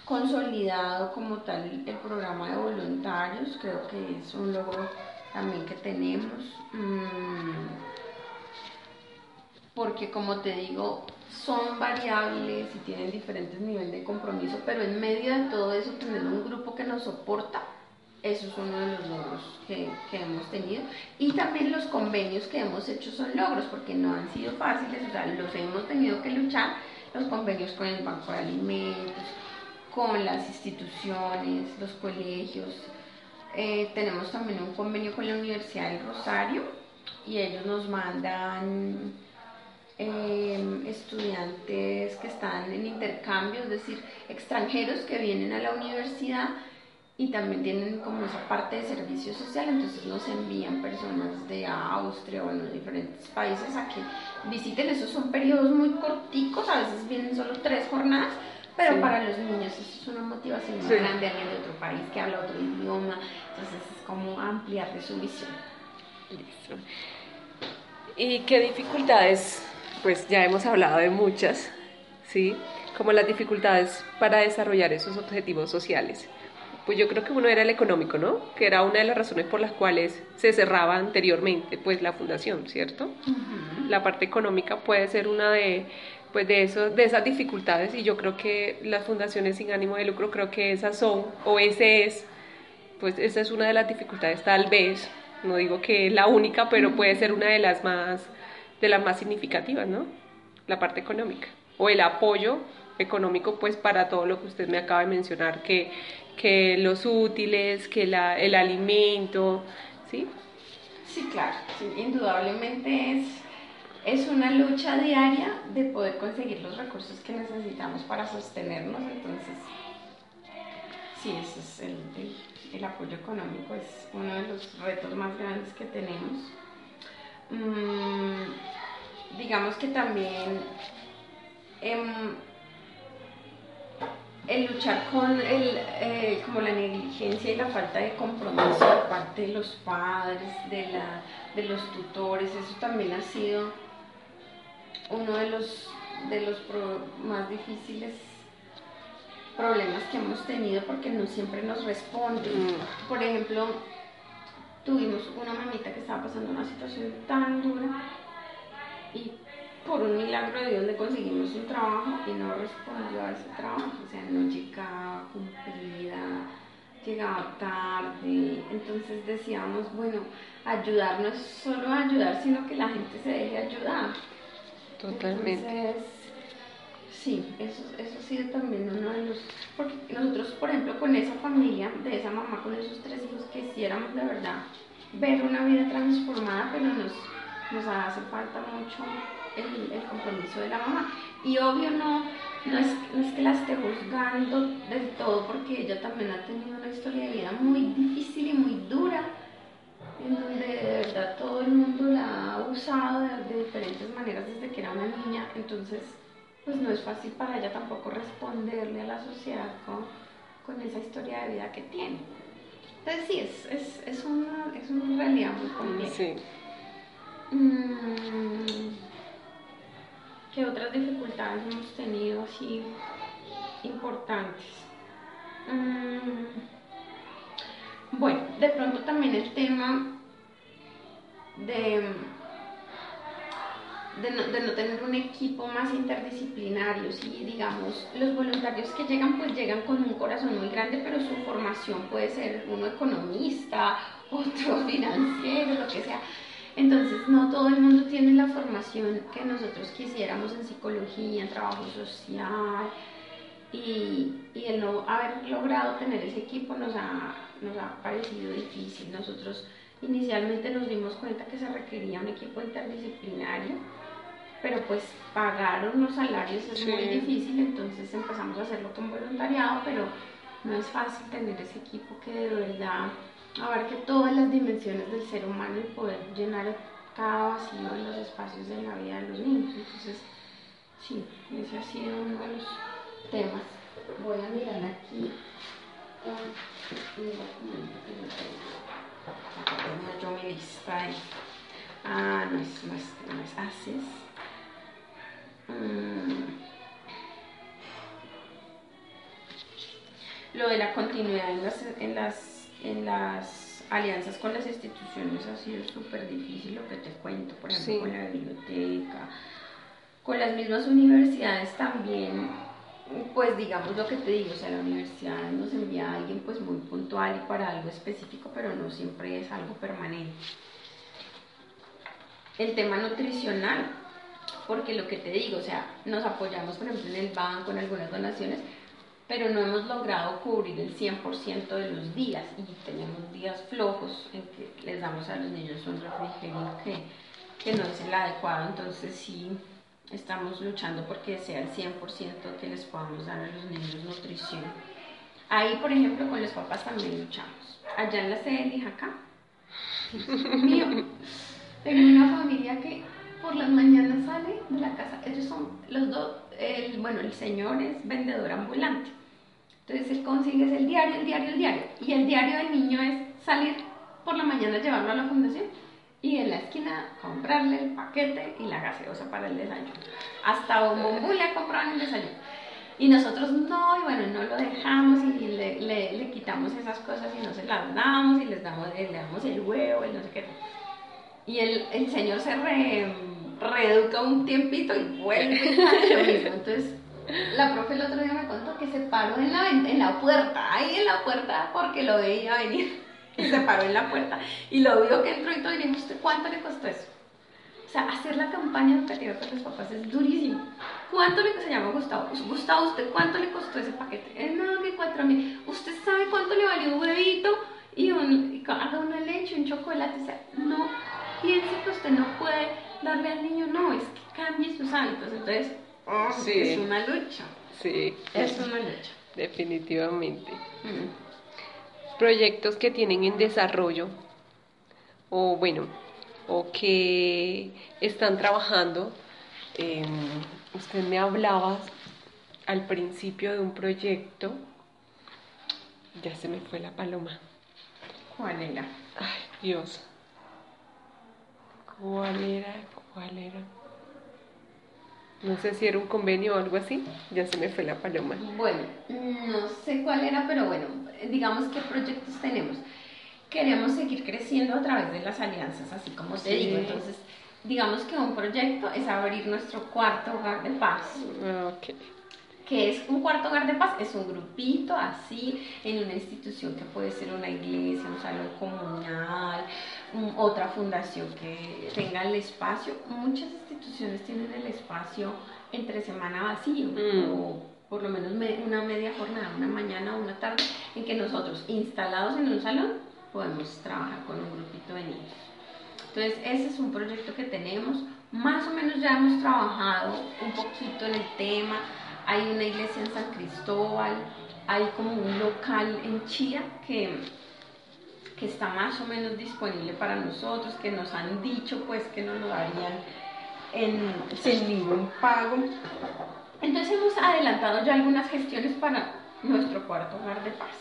consolidado como tal el programa de voluntarios, creo que es un logro también que tenemos. Mm, porque como te digo, son variables y tienen diferentes niveles de compromiso, pero en medio de todo eso tener un grupo que nos soporta, eso es uno de los logros que, que, hemos tenido. Y también los convenios que hemos hecho son logros, porque no han sido fáciles, o sea, los hemos tenido que luchar, los convenios con el Banco de Alimentos, con las instituciones, los colegios. Eh, tenemos también un convenio con la Universidad del Rosario y ellos nos mandan Em, estudiantes que están en intercambio, es decir, extranjeros que vienen a la universidad y también tienen como esa parte de servicio social, entonces nos envían personas de Austria o de diferentes países a que visiten, esos son periodos muy corticos, a veces vienen solo tres jornadas, pero para los niños eso es una motivación muy grande, alguien de otro país que habla otro idioma, entonces es como ampliarle su visión. ¿Y qué dificultades? Pues ya hemos hablado de muchas, ¿sí? Como las dificultades para desarrollar esos objetivos sociales. Pues yo creo que uno era el económico, ¿no? Que era una de las razones por las cuales se cerraba anteriormente, pues la fundación, ¿cierto? La parte económica puede ser una de, pues de, eso, de esas dificultades y yo creo que las fundaciones sin ánimo de lucro, creo que esas son, o ese es, pues esa es una de las dificultades tal vez, no digo que la única, pero puede ser una de las más, de las más significativas, ¿no? La parte económica, o el apoyo económico pues para todo lo que usted me acaba de mencionar, que, que los útiles, que la, el alimento, ¿sí? Sí, claro, indudablemente es, es una lucha diaria de poder conseguir los recursos que necesitamos para sostenernos, entonces sí, ese es el, el, apoyo económico, es uno de los retos más grandes que tenemos. Mm, digamos que también... Em, el luchar con el, eh, como la negligencia y la falta de compromiso de parte de los padres, de, la, de los tutores, eso también ha sido uno de los, de los más difíciles problemas que hemos tenido porque no siempre nos responden. Mm. Por ejemplo, tuvimos una mamita que estaba pasando una situación tan dura y por un milagro de Dios le conseguimos un trabajo y no respondió a ese trabajo, o sea, no llegaba cumplida, llegaba tarde, entonces decíamos, bueno, ayudar no es solo ayudar, sino que la gente se deje ayudar. Totalmente. Entonces, sí, eso, eso ha sido también uno de los, porque nosotros, por ejemplo, con esa familia, de esa mamá, con esos tres hijos, quisiéramos de verdad ver una vida transformada, pero nos, nos hace falta mucho el, compromiso de la mamá. Y obvio no, no es, no es que la esté juzgando del todo porque ella también ha tenido una historia de vida muy difícil y muy dura, en donde de verdad todo el mundo la ha usado de, diferentes maneras desde que era una niña, entonces pues no es fácil para ella tampoco responderle a la sociedad con, con esa historia de vida que tiene. Entonces sí, es, es, es, una, es una realidad muy compleja. Sí. Mm. ¿Qué otras dificultades hemos tenido así importantes? Mm, bueno, de pronto también el tema de, de, no, tener un equipo más interdisciplinario, ¿sí? digamos, los voluntarios que llegan pues llegan con un corazón muy grande, pero su formación puede ser uno economista, otro financiero, lo que sea entonces, no todo el mundo tiene la formación que nosotros quisiéramos en psicología, en trabajo social, y, el no haber logrado tener ese equipo nos ha, nos ha parecido difícil. Nosotros inicialmente nos dimos cuenta que se requería un equipo interdisciplinario, pero pues pagar unos salarios es muy difícil, entonces empezamos a hacerlo con voluntariado, pero no es fácil tener ese equipo que de verdad abarque todas las dimensiones del ser humano y poder llenar cada vacío en los espacios de la vida de los niños. Entonces, sí, ese ha sido uno de los temas. Voy a mirar aquí que yo tengo. yo mi lista ahí. Ah, no es, no es, no es ACES. Mm. Lo de la continuidad en las, en las en las alianzas con las instituciones ha sido súper difícil lo que te cuento, por ejemplo, con la biblioteca, con las mismas universidades también, pues digamos lo que te digo, o sea, la universidad nos envía a alguien pues muy puntual y para algo específico, pero no siempre es algo permanente. El tema nutricional, porque lo que te digo, o sea, nos apoyamos por ejemplo en el banco, en algunas donaciones, pero no hemos logrado cubrir el 100% de los días y tenemos días flojos en que les damos a los niños un refrigerio que, que no es el adecuado, entonces sí estamos luchando porque sea el 100% que les podamos dar a los niños nutrición. Ahí, por ejemplo, con los papás también luchamos. Allá en la sede de acá, mío, tengo una familia que por las mañanas sale de la casa. Ellos son los dos, el, bueno, el señor es vendedor ambulante entonces él consigue el diario, el diario, el diario. Y el diario del niño es salir por la mañana, llevarlo a la fundación y en la esquina comprarle el paquete y la gaseosa para el desayuno. Hasta le compraban el desayuno. Y nosotros no, y bueno, no lo dejamos y le, le, le, quitamos esas cosas y no se las damos y les damos, le damos el huevo y no sé qué. Y el, el señor se re, reeduca un tiempito y vuelve a lo mismo. Entonces, la profe el otro día me contó que se paró en la, en la puerta, ahí en la puerta, porque lo veía venir. se paró en la puerta y lo vio que entró y todo y dijo, ¿usted cuánto le costó eso? O sea, hacer la campaña educativa con los papás es durísimo. ¿Cuánto le se llama Gustavo? Gustavo, ¿usted cuánto le costó ese paquete? Eh, no, que cuatro mil. ¿Usted sabe cuánto le valió un huevito y, un, y haga una leche, un chocolate? O sea, no piense que usted no puede darle al niño, no, es que cambie sus hábitos. Entonces, oh, sí. es una lucha. Sí. Es una lucha. Definitivamente. Mm. Proyectos que tienen en desarrollo, o bueno, o que están trabajando. usted me hablaba al principio de un proyecto. Ya se me fue la paloma. ¿Cuál era? Ay, Dios. ¿Cuál era? ¿Cuál era? No sé si era un convenio o algo así. Ya se me fue la paloma. Bueno, no sé cuál era, pero bueno, digamos qué proyectos tenemos queremos seguir creciendo a través de las alianzas, así como te digo. Entonces, digamos que un proyecto es abrir nuestro cuarto hogar de paz. Okay. Que es un cuarto hogar de paz? Es un grupito así en una institución que puede ser una iglesia, un salón comunal, otra fundación que tenga el espacio. Muchas instituciones tienen el espacio entre semana vacío mm. o por lo menos una media jornada, una mañana o una tarde, en que nosotros instalados en un salón podemos trabajar con un grupito de niños. Entonces, ese es un proyecto que tenemos. Más o menos ya hemos trabajado un poquito en el tema. Hay una iglesia en San Cristóbal, hay como un local en Chía que, que está más o menos disponible para nosotros, que nos han dicho pues que nos lo darían en, sin ningún pago. Entonces hemos adelantado ya algunas gestiones para nuestro cuarto hogar de paz.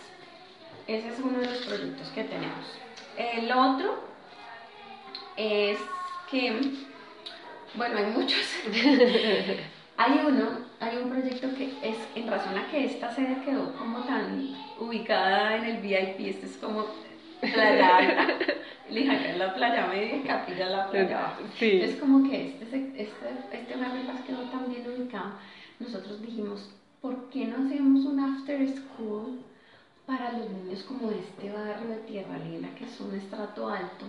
Ese es uno de los proyectos que tenemos. El otro es que, bueno, hay muchos. hay uno, hay un proyecto que es en razón a que esta sede quedó como tan ubicada en el VIP, este es como playa alta, la playa media capilla la playa. Es como que este, este, este barrio quedó tan bien ubicado. Nosotros dijimos, ¿por qué no hacemos un after school? para los niños como de este barrio de Tierra Linda, que es un estrato alto,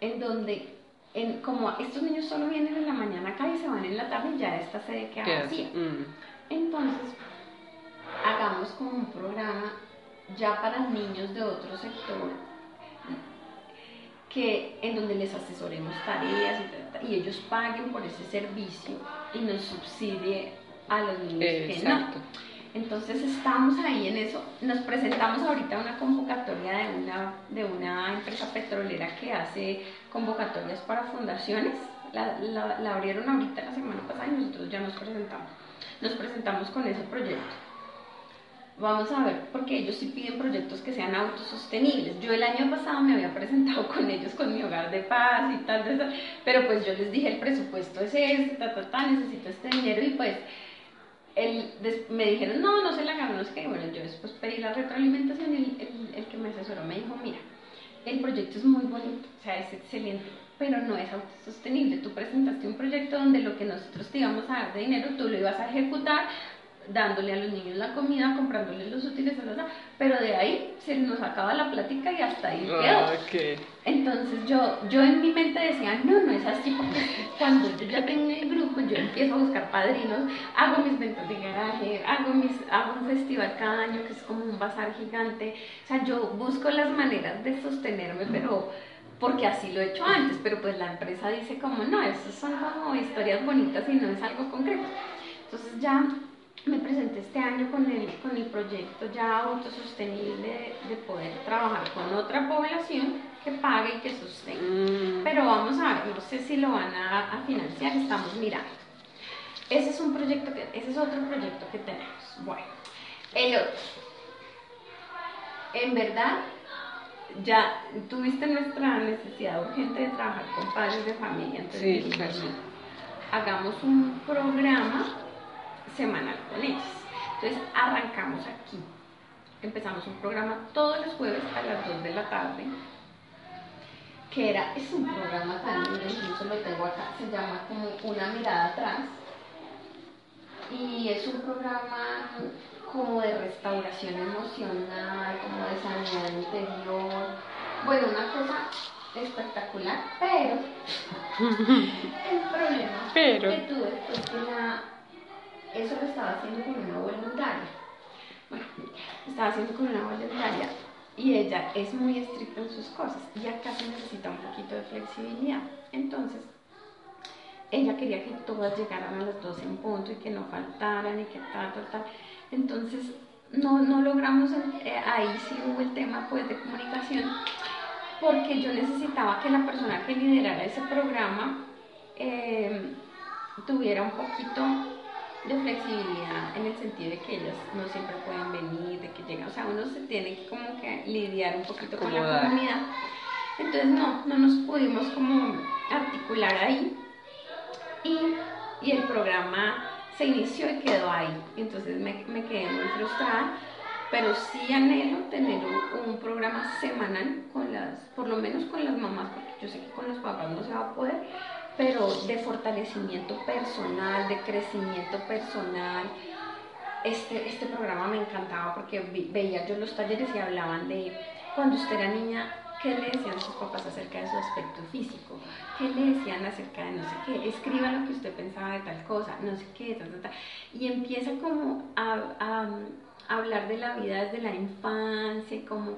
en donde, en, como estos niños solo vienen en la mañana acá y se van en la tarde, y ya esta sede queda vacía. Mm. Entonces, hagamos como un programa ya para niños de otro sector, que, en donde les asesoremos tareas y, y ellos paguen por ese servicio y nos subsidie a los niños que no. Entonces estamos ahí en eso. Nos presentamos ahorita una convocatoria de una, de una empresa petrolera que hace convocatorias para fundaciones. La, abrieron ahorita la semana pasada y nosotros ya nos presentamos. Nos presentamos con ese proyecto. Vamos a ver, porque ellos sí piden proyectos que sean autosostenibles. Yo el año pasado me había presentado con ellos, con mi hogar de paz y tal, pero pues yo les dije el presupuesto es este, ta, ta, ta, necesito este dinero y pues me dijeron, no, no se la ganó, no sé qué. Bueno, yo después pedí la retroalimentación y el, el, que me asesoró me dijo, mira, el proyecto es muy bonito, o sea, es excelente, pero no es autosostenible. Tú presentaste un proyecto donde lo que nosotros te íbamos a dar de dinero, tú lo ibas a ejecutar dándole a los niños la comida, comprándoles los útiles, pero de ahí se nos acaba la plática y hasta ahí quedó. Ah, Entonces yo, yo en mi mente decía, no, no es así, porque cuando yo ya tengo el grupo, yo empiezo a buscar padrinos, hago mis ventas de garaje, hago, mis, hago un festival cada año que es como un bazar gigante, o sea, yo busco las maneras de sostenerme, pero porque así lo he hecho antes, pero pues la empresa dice como, no, eso son como historias bonitas y no es algo concreto. Entonces ya me presenté este año con el, con el proyecto ya autosostenible de, poder trabajar con otra población que pague y que sostenga. Mm. Pero vamos a ver, no sé si lo van a, financiar, estamos mirando. Ese es un proyecto que, ese es otro proyecto que tenemos. Bueno, el otro. En verdad, ya tuviste nuestra necesidad urgente de trabajar con padres de familia. Entonces, Sí, claro. hagamos un programa semanal con. Entonces arrancamos aquí. Empezamos un programa todos los jueves a las 2 de la tarde. Que era, es un programa tan lindo, incluso lo tengo acá, se llama como Una mirada atrás. Y es un programa como de restauración emocional, como de sanidad interior. Bueno, una cosa espectacular, pero el problema Pero. que tuve fue que la- eso lo estaba haciendo con una voluntaria. Bueno, estaba haciendo con una voluntaria y ella es muy estricta en sus cosas y acá se necesita un poquito de flexibilidad. Entonces, ella quería que todas llegaran a las 12 en punto y que no faltaran y que tal, tal, tal. Entonces, no, no logramos, eh, ahí sí hubo el tema pues de comunicación, porque yo necesitaba que la persona que liderara ese programa eh, tuviera un poquito de flexibilidad en el sentido de que ellas no siempre pueden venir, de que llegan, o sea, uno se tiene que como que lidiar un poquito con la comunidad. Entonces no, no nos pudimos como articular ahí y, y el programa se inició y quedó ahí. Entonces me, me quedé muy frustrada, pero sí anhelo tener un, un programa semanal con las, por lo menos con las mamás, porque yo sé que con los papás no se va a poder, pero de fortalecimiento personal, de crecimiento personal. Este, este programa me encantaba porque veía yo los talleres y hablaban de cuando usted era niña, ¿qué le decían sus papás acerca de su aspecto físico? ¿Qué le decían acerca de no sé qué? Escriba lo que usted pensaba de tal cosa, no sé qué, ta, ta, ta. Y empieza como a, hablar de la vida desde la infancia, como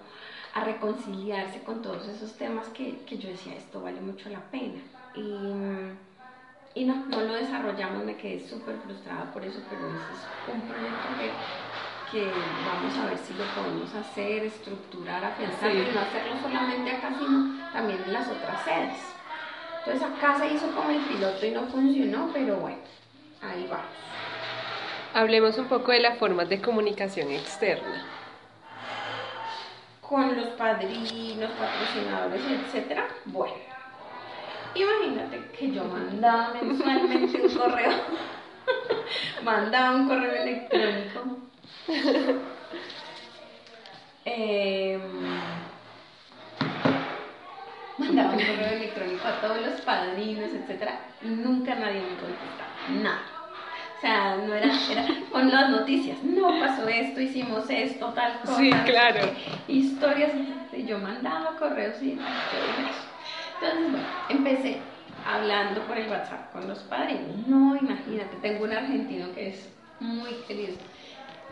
a reconciliarse con todos esos temas que, que yo decía, esto vale mucho la pena. Y, y no, no lo desarrollamos, me quedé súper frustrada por eso, pero ese es un proyecto que, que vamos a ver si lo podemos hacer, estructurar, afianzar, Sí. y no hacerlo solamente acá, sino también en las otras sedes. Entonces acá se hizo como el piloto y no funcionó, pero bueno, ahí va. Hablemos un poco de las formas de comunicación externa. Con los padrinos, patrocinadores, etcétera. Bueno, imagínate que yo mandaba mensualmente un correo, mandaba un correo electrónico. Em, mandaba un correo electrónico a todos los padrinos, etcétera, y nunca nadie me contestaba, nada. O sea, no era, era con las noticias, no pasó esto, hicimos esto, tal cosa. Sí, claro. historias, yo mandaba correos y yo dije. Entonces, bueno, empecé hablando por el WhatsApp con los padrinos. No, imagínate, tengo un argentino que es muy querido.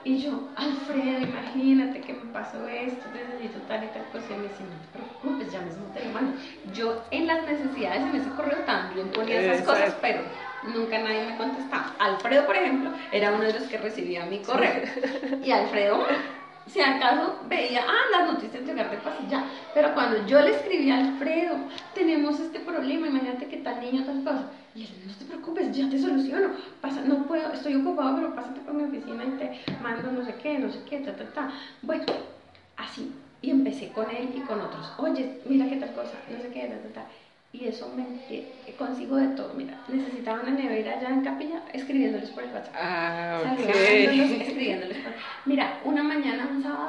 Y yo, Alfredo, imagínate que me pasó esto, necesito tal y tal cosa. Y me dice, no te preocupes, ya mismo te lo mando. Yo en las necesidades en ese correo también ponía esas Exacto. cosas, pero nunca nadie me contestaba. Alfredo, por ejemplo, era uno de los que recibía mi correo. Y Alfredo, si acaso veía, ah, las noticias llegar de paz y ya. Pero cuando yo le escribí a Alfredo, tenemos este problema, imagínate que tal niño, tal cosa. Y él, no te preocupes, ya te soluciono. Pasa, no puedo, estoy ocupado, pero pásate por mi oficina y te mando no sé qué, no sé qué, ta, ta, ta. Bueno, así. Y empecé con él y con otros. Oye, mira qué tal cosa, no sé qué. Y eso me eh, consigo de todo. Mira, necesitaba una nevera allá en capilla, escribiéndoles por el WhatsApp Ah, saludándolos, ok. escribiéndoles. por- Mira, una mañana, un sábado,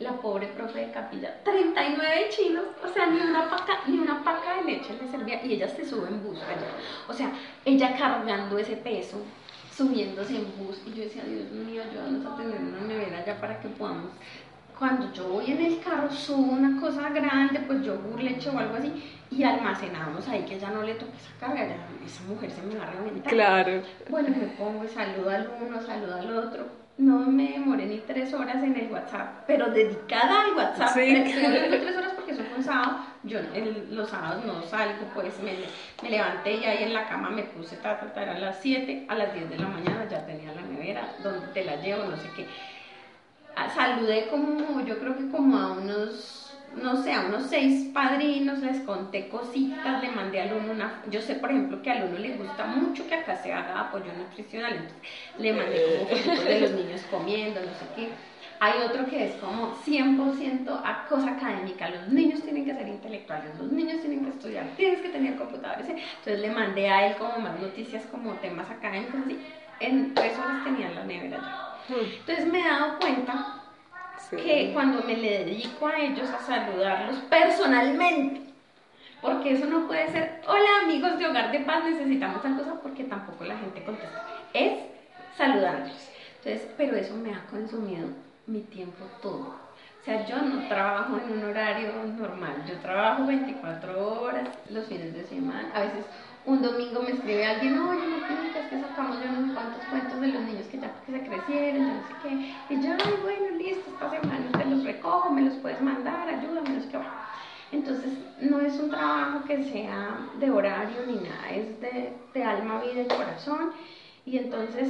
la pobre profe de capilla, 39 chinos, o sea, ni una paca, ni una paca de leche le servía, y ella se sube en bus allá. O sea, ella cargando ese peso, subiéndose en bus, y yo decía, Dios mío, ayúdanos a tener una nevera allá para que podamos. Cuando yo voy en el carro, subo una cosa grande, pues yogur, leche o algo así, y almacenamos ahí que ya no le toque esa carga, ya esa mujer se me va a reventar. Claro. Bueno, me pongo saludo al uno, saludo al otro. No me demoré ni tres horas en el WhatsApp, pero dedicada al WhatsApp. Sí. Estoy hablando tres horas porque fue un sábado. Yo el- los sábados no salgo, pues me, me levanté y ahí en la cama me puse, ta, ta, ta, eran las 7, a las 10 de la mañana ya tenía la nevera, donde te la llevo, no sé qué. Saludé como, yo creo que como a unos, no sé, a unos seis padrinos, les conté cositas, le mandé al uno una, yo sé por ejemplo que al uno le gusta mucho que acá se haga apoyo nutricional, entonces le mandé como fotitos de los niños comiendo, no sé qué. Hay otro que es como 100% a cosa académica. Los niños tienen que ser intelectuales, los niños tienen que estudiar, tienes que tener computadores. ¿eh? Entonces le mandé a él como más noticias, como temas académicos. Así. En tres horas tenía la nevera ya. Hmm. Entonces me he dado cuenta Sí. que cuando me le dedico a ellos a saludarlos personalmente, porque eso no puede ser, hola amigos de Hogar de Paz, necesitamos tal cosa, porque tampoco la gente contesta, es saludándolos. Entonces, pero eso me ha consumido mi tiempo todo. O sea, yo no trabajo en un horario normal, yo trabajo 24 horas los fines de semana, a veces un domingo me escribe alguien, oye, no es que sacamos yo unos cuantos cuentos de los niños que ya que se crecieron, ya no sé qué, y yo, ay, bueno, listo, esta semana te los recojo, me los puedes mandar, ayúdame, no sé qué. Entonces, no es un trabajo que sea de horario ni nada, es de, de alma, vida y corazón, y entonces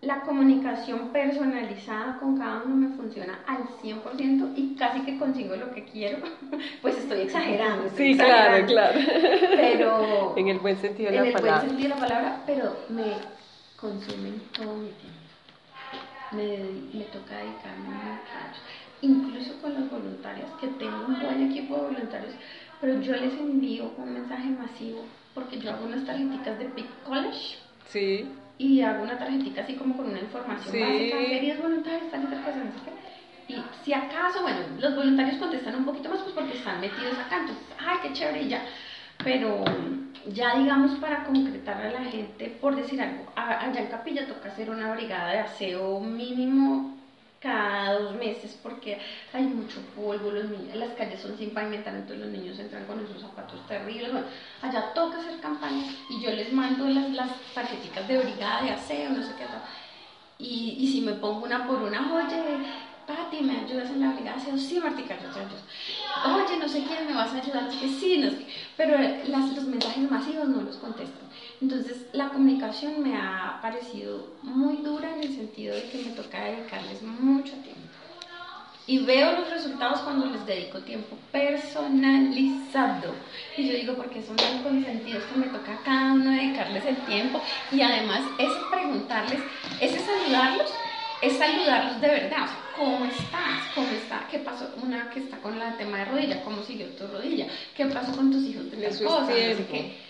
la comunicación personalizada con cada uno me funciona al 100% y casi que consigo lo que quiero, pues estoy exagerando. estoy Sí, claro, exagerando. claro. Pero En el buen sentido de en la el palabra. buen sentido de la palabra, pero me consumen todo mi tiempo. Me, me toca dedicarme mucho. Incluso con los voluntarios, que tengo un buen equipo de voluntarios, pero yo les envío un mensaje masivo porque yo hago unas tarjeticas de Big College Sí. Y hago una tarjetita así como con una información Sí. básica, queridos voluntarios, tal y tal cosa, no sé qué. Y si acaso, bueno, los voluntarios contestan un poquito más pues porque están metidos acá, entonces, ay, qué chévere y ya. Pero ya digamos para concretar a la gente, por decir algo, allá en Capilla toca hacer una brigada de aseo mínimo cada dos meses porque hay mucho polvo, los niños, las calles son sin pavimentar, entonces los niños entran con esos zapatos terribles. Bueno, allá toca hacer campañas y yo les mando las, las de brigada de aseo, no sé qué tal. Y, si me pongo una por una, oye, Pati, ¿me ayudas en la brigada de aseo? Sí, Martica, yo te. Oye, no sé quién, ¿me vas a ayudar? Es que sí, no sé. Pero las, los mensajes masivos no los contestan. Entonces, la comunicación me ha parecido muy dura en el sentido de que me toca dedicarles mucho tiempo. Y veo los resultados cuando les dedico tiempo personalizado. Y yo digo, porque son tan consentidos que me toca a cada uno dedicarles el tiempo. Y además, ese preguntarles, ese saludarlos, es saludarlos de verdad. O sea, ¿cómo estás? ¿Cómo está? ¿Qué pasó? Una que está con el tema de rodilla, ¿cómo siguió tu rodilla? ¿Qué pasó con tus hijos de tal Eso es cosa? No sé tiempo. qué.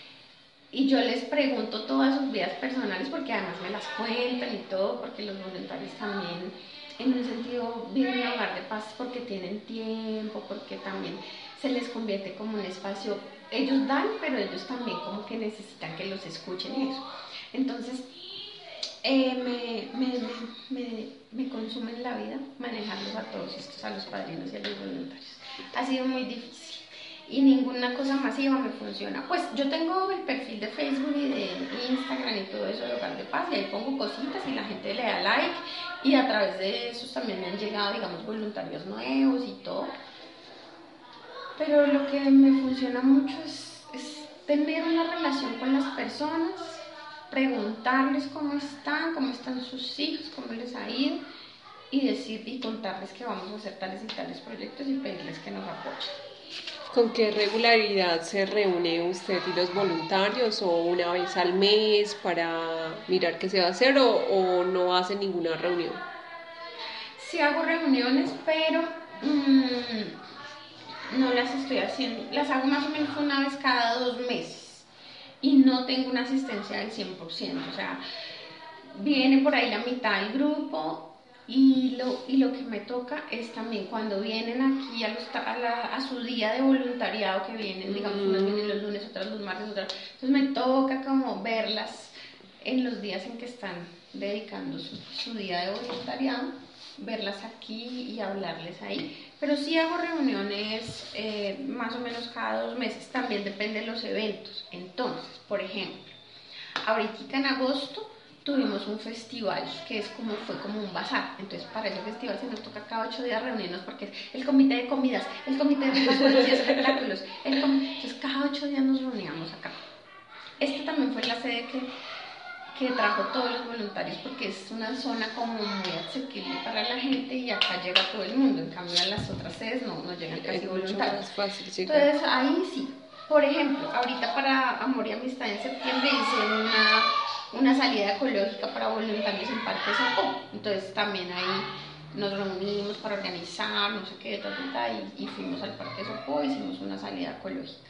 Y yo les pregunto todas sus vidas personales porque además me las cuentan y todo, porque los voluntarios también, en un sentido, viven en hogar de paz porque tienen tiempo, porque también se les convierte como un espacio. Ellos dan, pero ellos también como que necesitan que los escuchen y eso. Entonces, eh, me, me, me, me, me consumen la vida manejarlos a todos estos, a los padrinos y a los voluntarios. Ha sido muy difícil y ninguna cosa masiva me funciona. Pues yo tengo el perfil de Facebook y de Instagram y todo eso de Hogar de Paz y ahí pongo cositas y la gente le da like y a través de esos también me han llegado, digamos, voluntarios nuevos y todo. Pero lo que me funciona mucho es, es tener una relación con las personas, preguntarles cómo están, cómo están sus hijos, cómo les ha ido y decir y contarles que vamos a hacer tales y tales proyectos y pedirles que nos apoyen. ¿Con qué regularidad se reúne usted y los voluntarios? ¿O una vez al mes para mirar qué se va a hacer o, no hace ninguna reunión? Sí hago reuniones, pero mm, no las estoy haciendo. Las hago más o menos una vez cada dos meses y no tengo una asistencia del 100%. O sea, viene por ahí la mitad del grupo y lo, y lo que me toca es también cuando vienen aquí a, los, a, la- a su día de voluntariado, que vienen, digamos, unas vienen los lunes, otras los martes, otras. Entonces me toca como verlas en los días en que están dedicando su, su día de voluntariado, verlas aquí y hablarles ahí. Pero sí hago reuniones eh, más o menos cada dos meses, también depende de los eventos. Entonces, por ejemplo, ahorita en agosto tuvimos un festival que es como fue como un bazar. Entonces, para ese festival se nos toca cada ocho días reunirnos porque es el comité de comidas, el comité de y espectáculos. El com- Entonces, cada ocho días nos reuníamos acá. Esta también fue la sede que, que trajo todos los voluntarios porque es una zona como muy asequible para la gente y acá llega todo el mundo. En cambio, a las otras sedes no, no llegan casi Es voluntarios. más fácil llegar. Entonces ahí sí. Por ejemplo, ahorita para Amor y Amistad en septiembre hice una, una salida ecológica para voluntarios en Parque Sacó. Entonces también ahí nos reunimos para organizar, no sé qué, ta, ta, ta, y, y fuimos al Parque Sopó, hicimos una salida ecológica.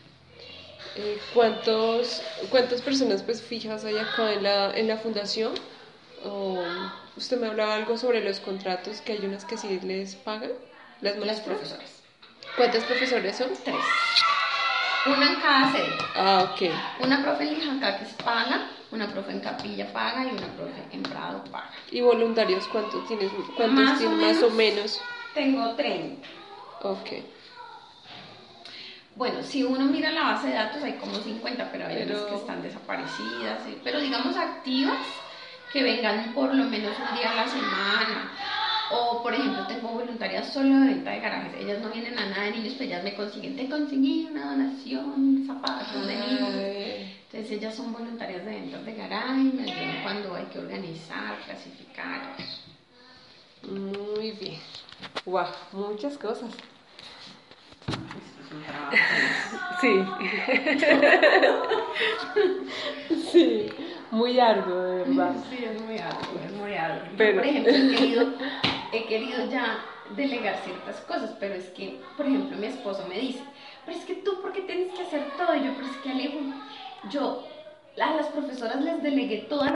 Eh, ¿cuántos, ¿Cuántas personas pues fijas hay acá en la, en la fundación? O, usted me hablaba algo sobre los contratos, que hay unas que sí les pagan, las Las profesoras. ¿Cuántos profesores son? Tres. Una en cada sede. Ah, ok. Una profe en Lijacá que es paga, una profe en Capilla paga y una profe en Prado paga. ¿Y voluntarios cuántos tienes? ¿Cuántos Más o tienen más o menos. menos? Tengo 30. Ok. Bueno, si uno mira la base de datos hay como 50, pero hay Pero- unas que están desaparecidas. ¿sí? Pero digamos activas, que vengan por lo menos un día a la semana. O, por ejemplo, tengo voluntarias solo de venta de garajes. Ellas no vienen a nada de niños, pero ellas me consiguen, te conseguí una donación, zapatos de niños. Entonces ellas son voluntarias de ventas de garaje y me ayudan cuando hay que organizar, clasificar. muy bien. Guau, muchas cosas. Esto es un trabajo. Sí. sí, muy arduo, de verdad. Sí, es muy arduo, es muy arduo. Yo, por ejemplo, he querido, he querido ya delegar ciertas cosas, pero es que, por ejemplo, mi esposo me dice, pero es que tú, ¿por qué tienes que hacer todo? Y yo, pero es que Alejo, yo a las profesoras les delegué toda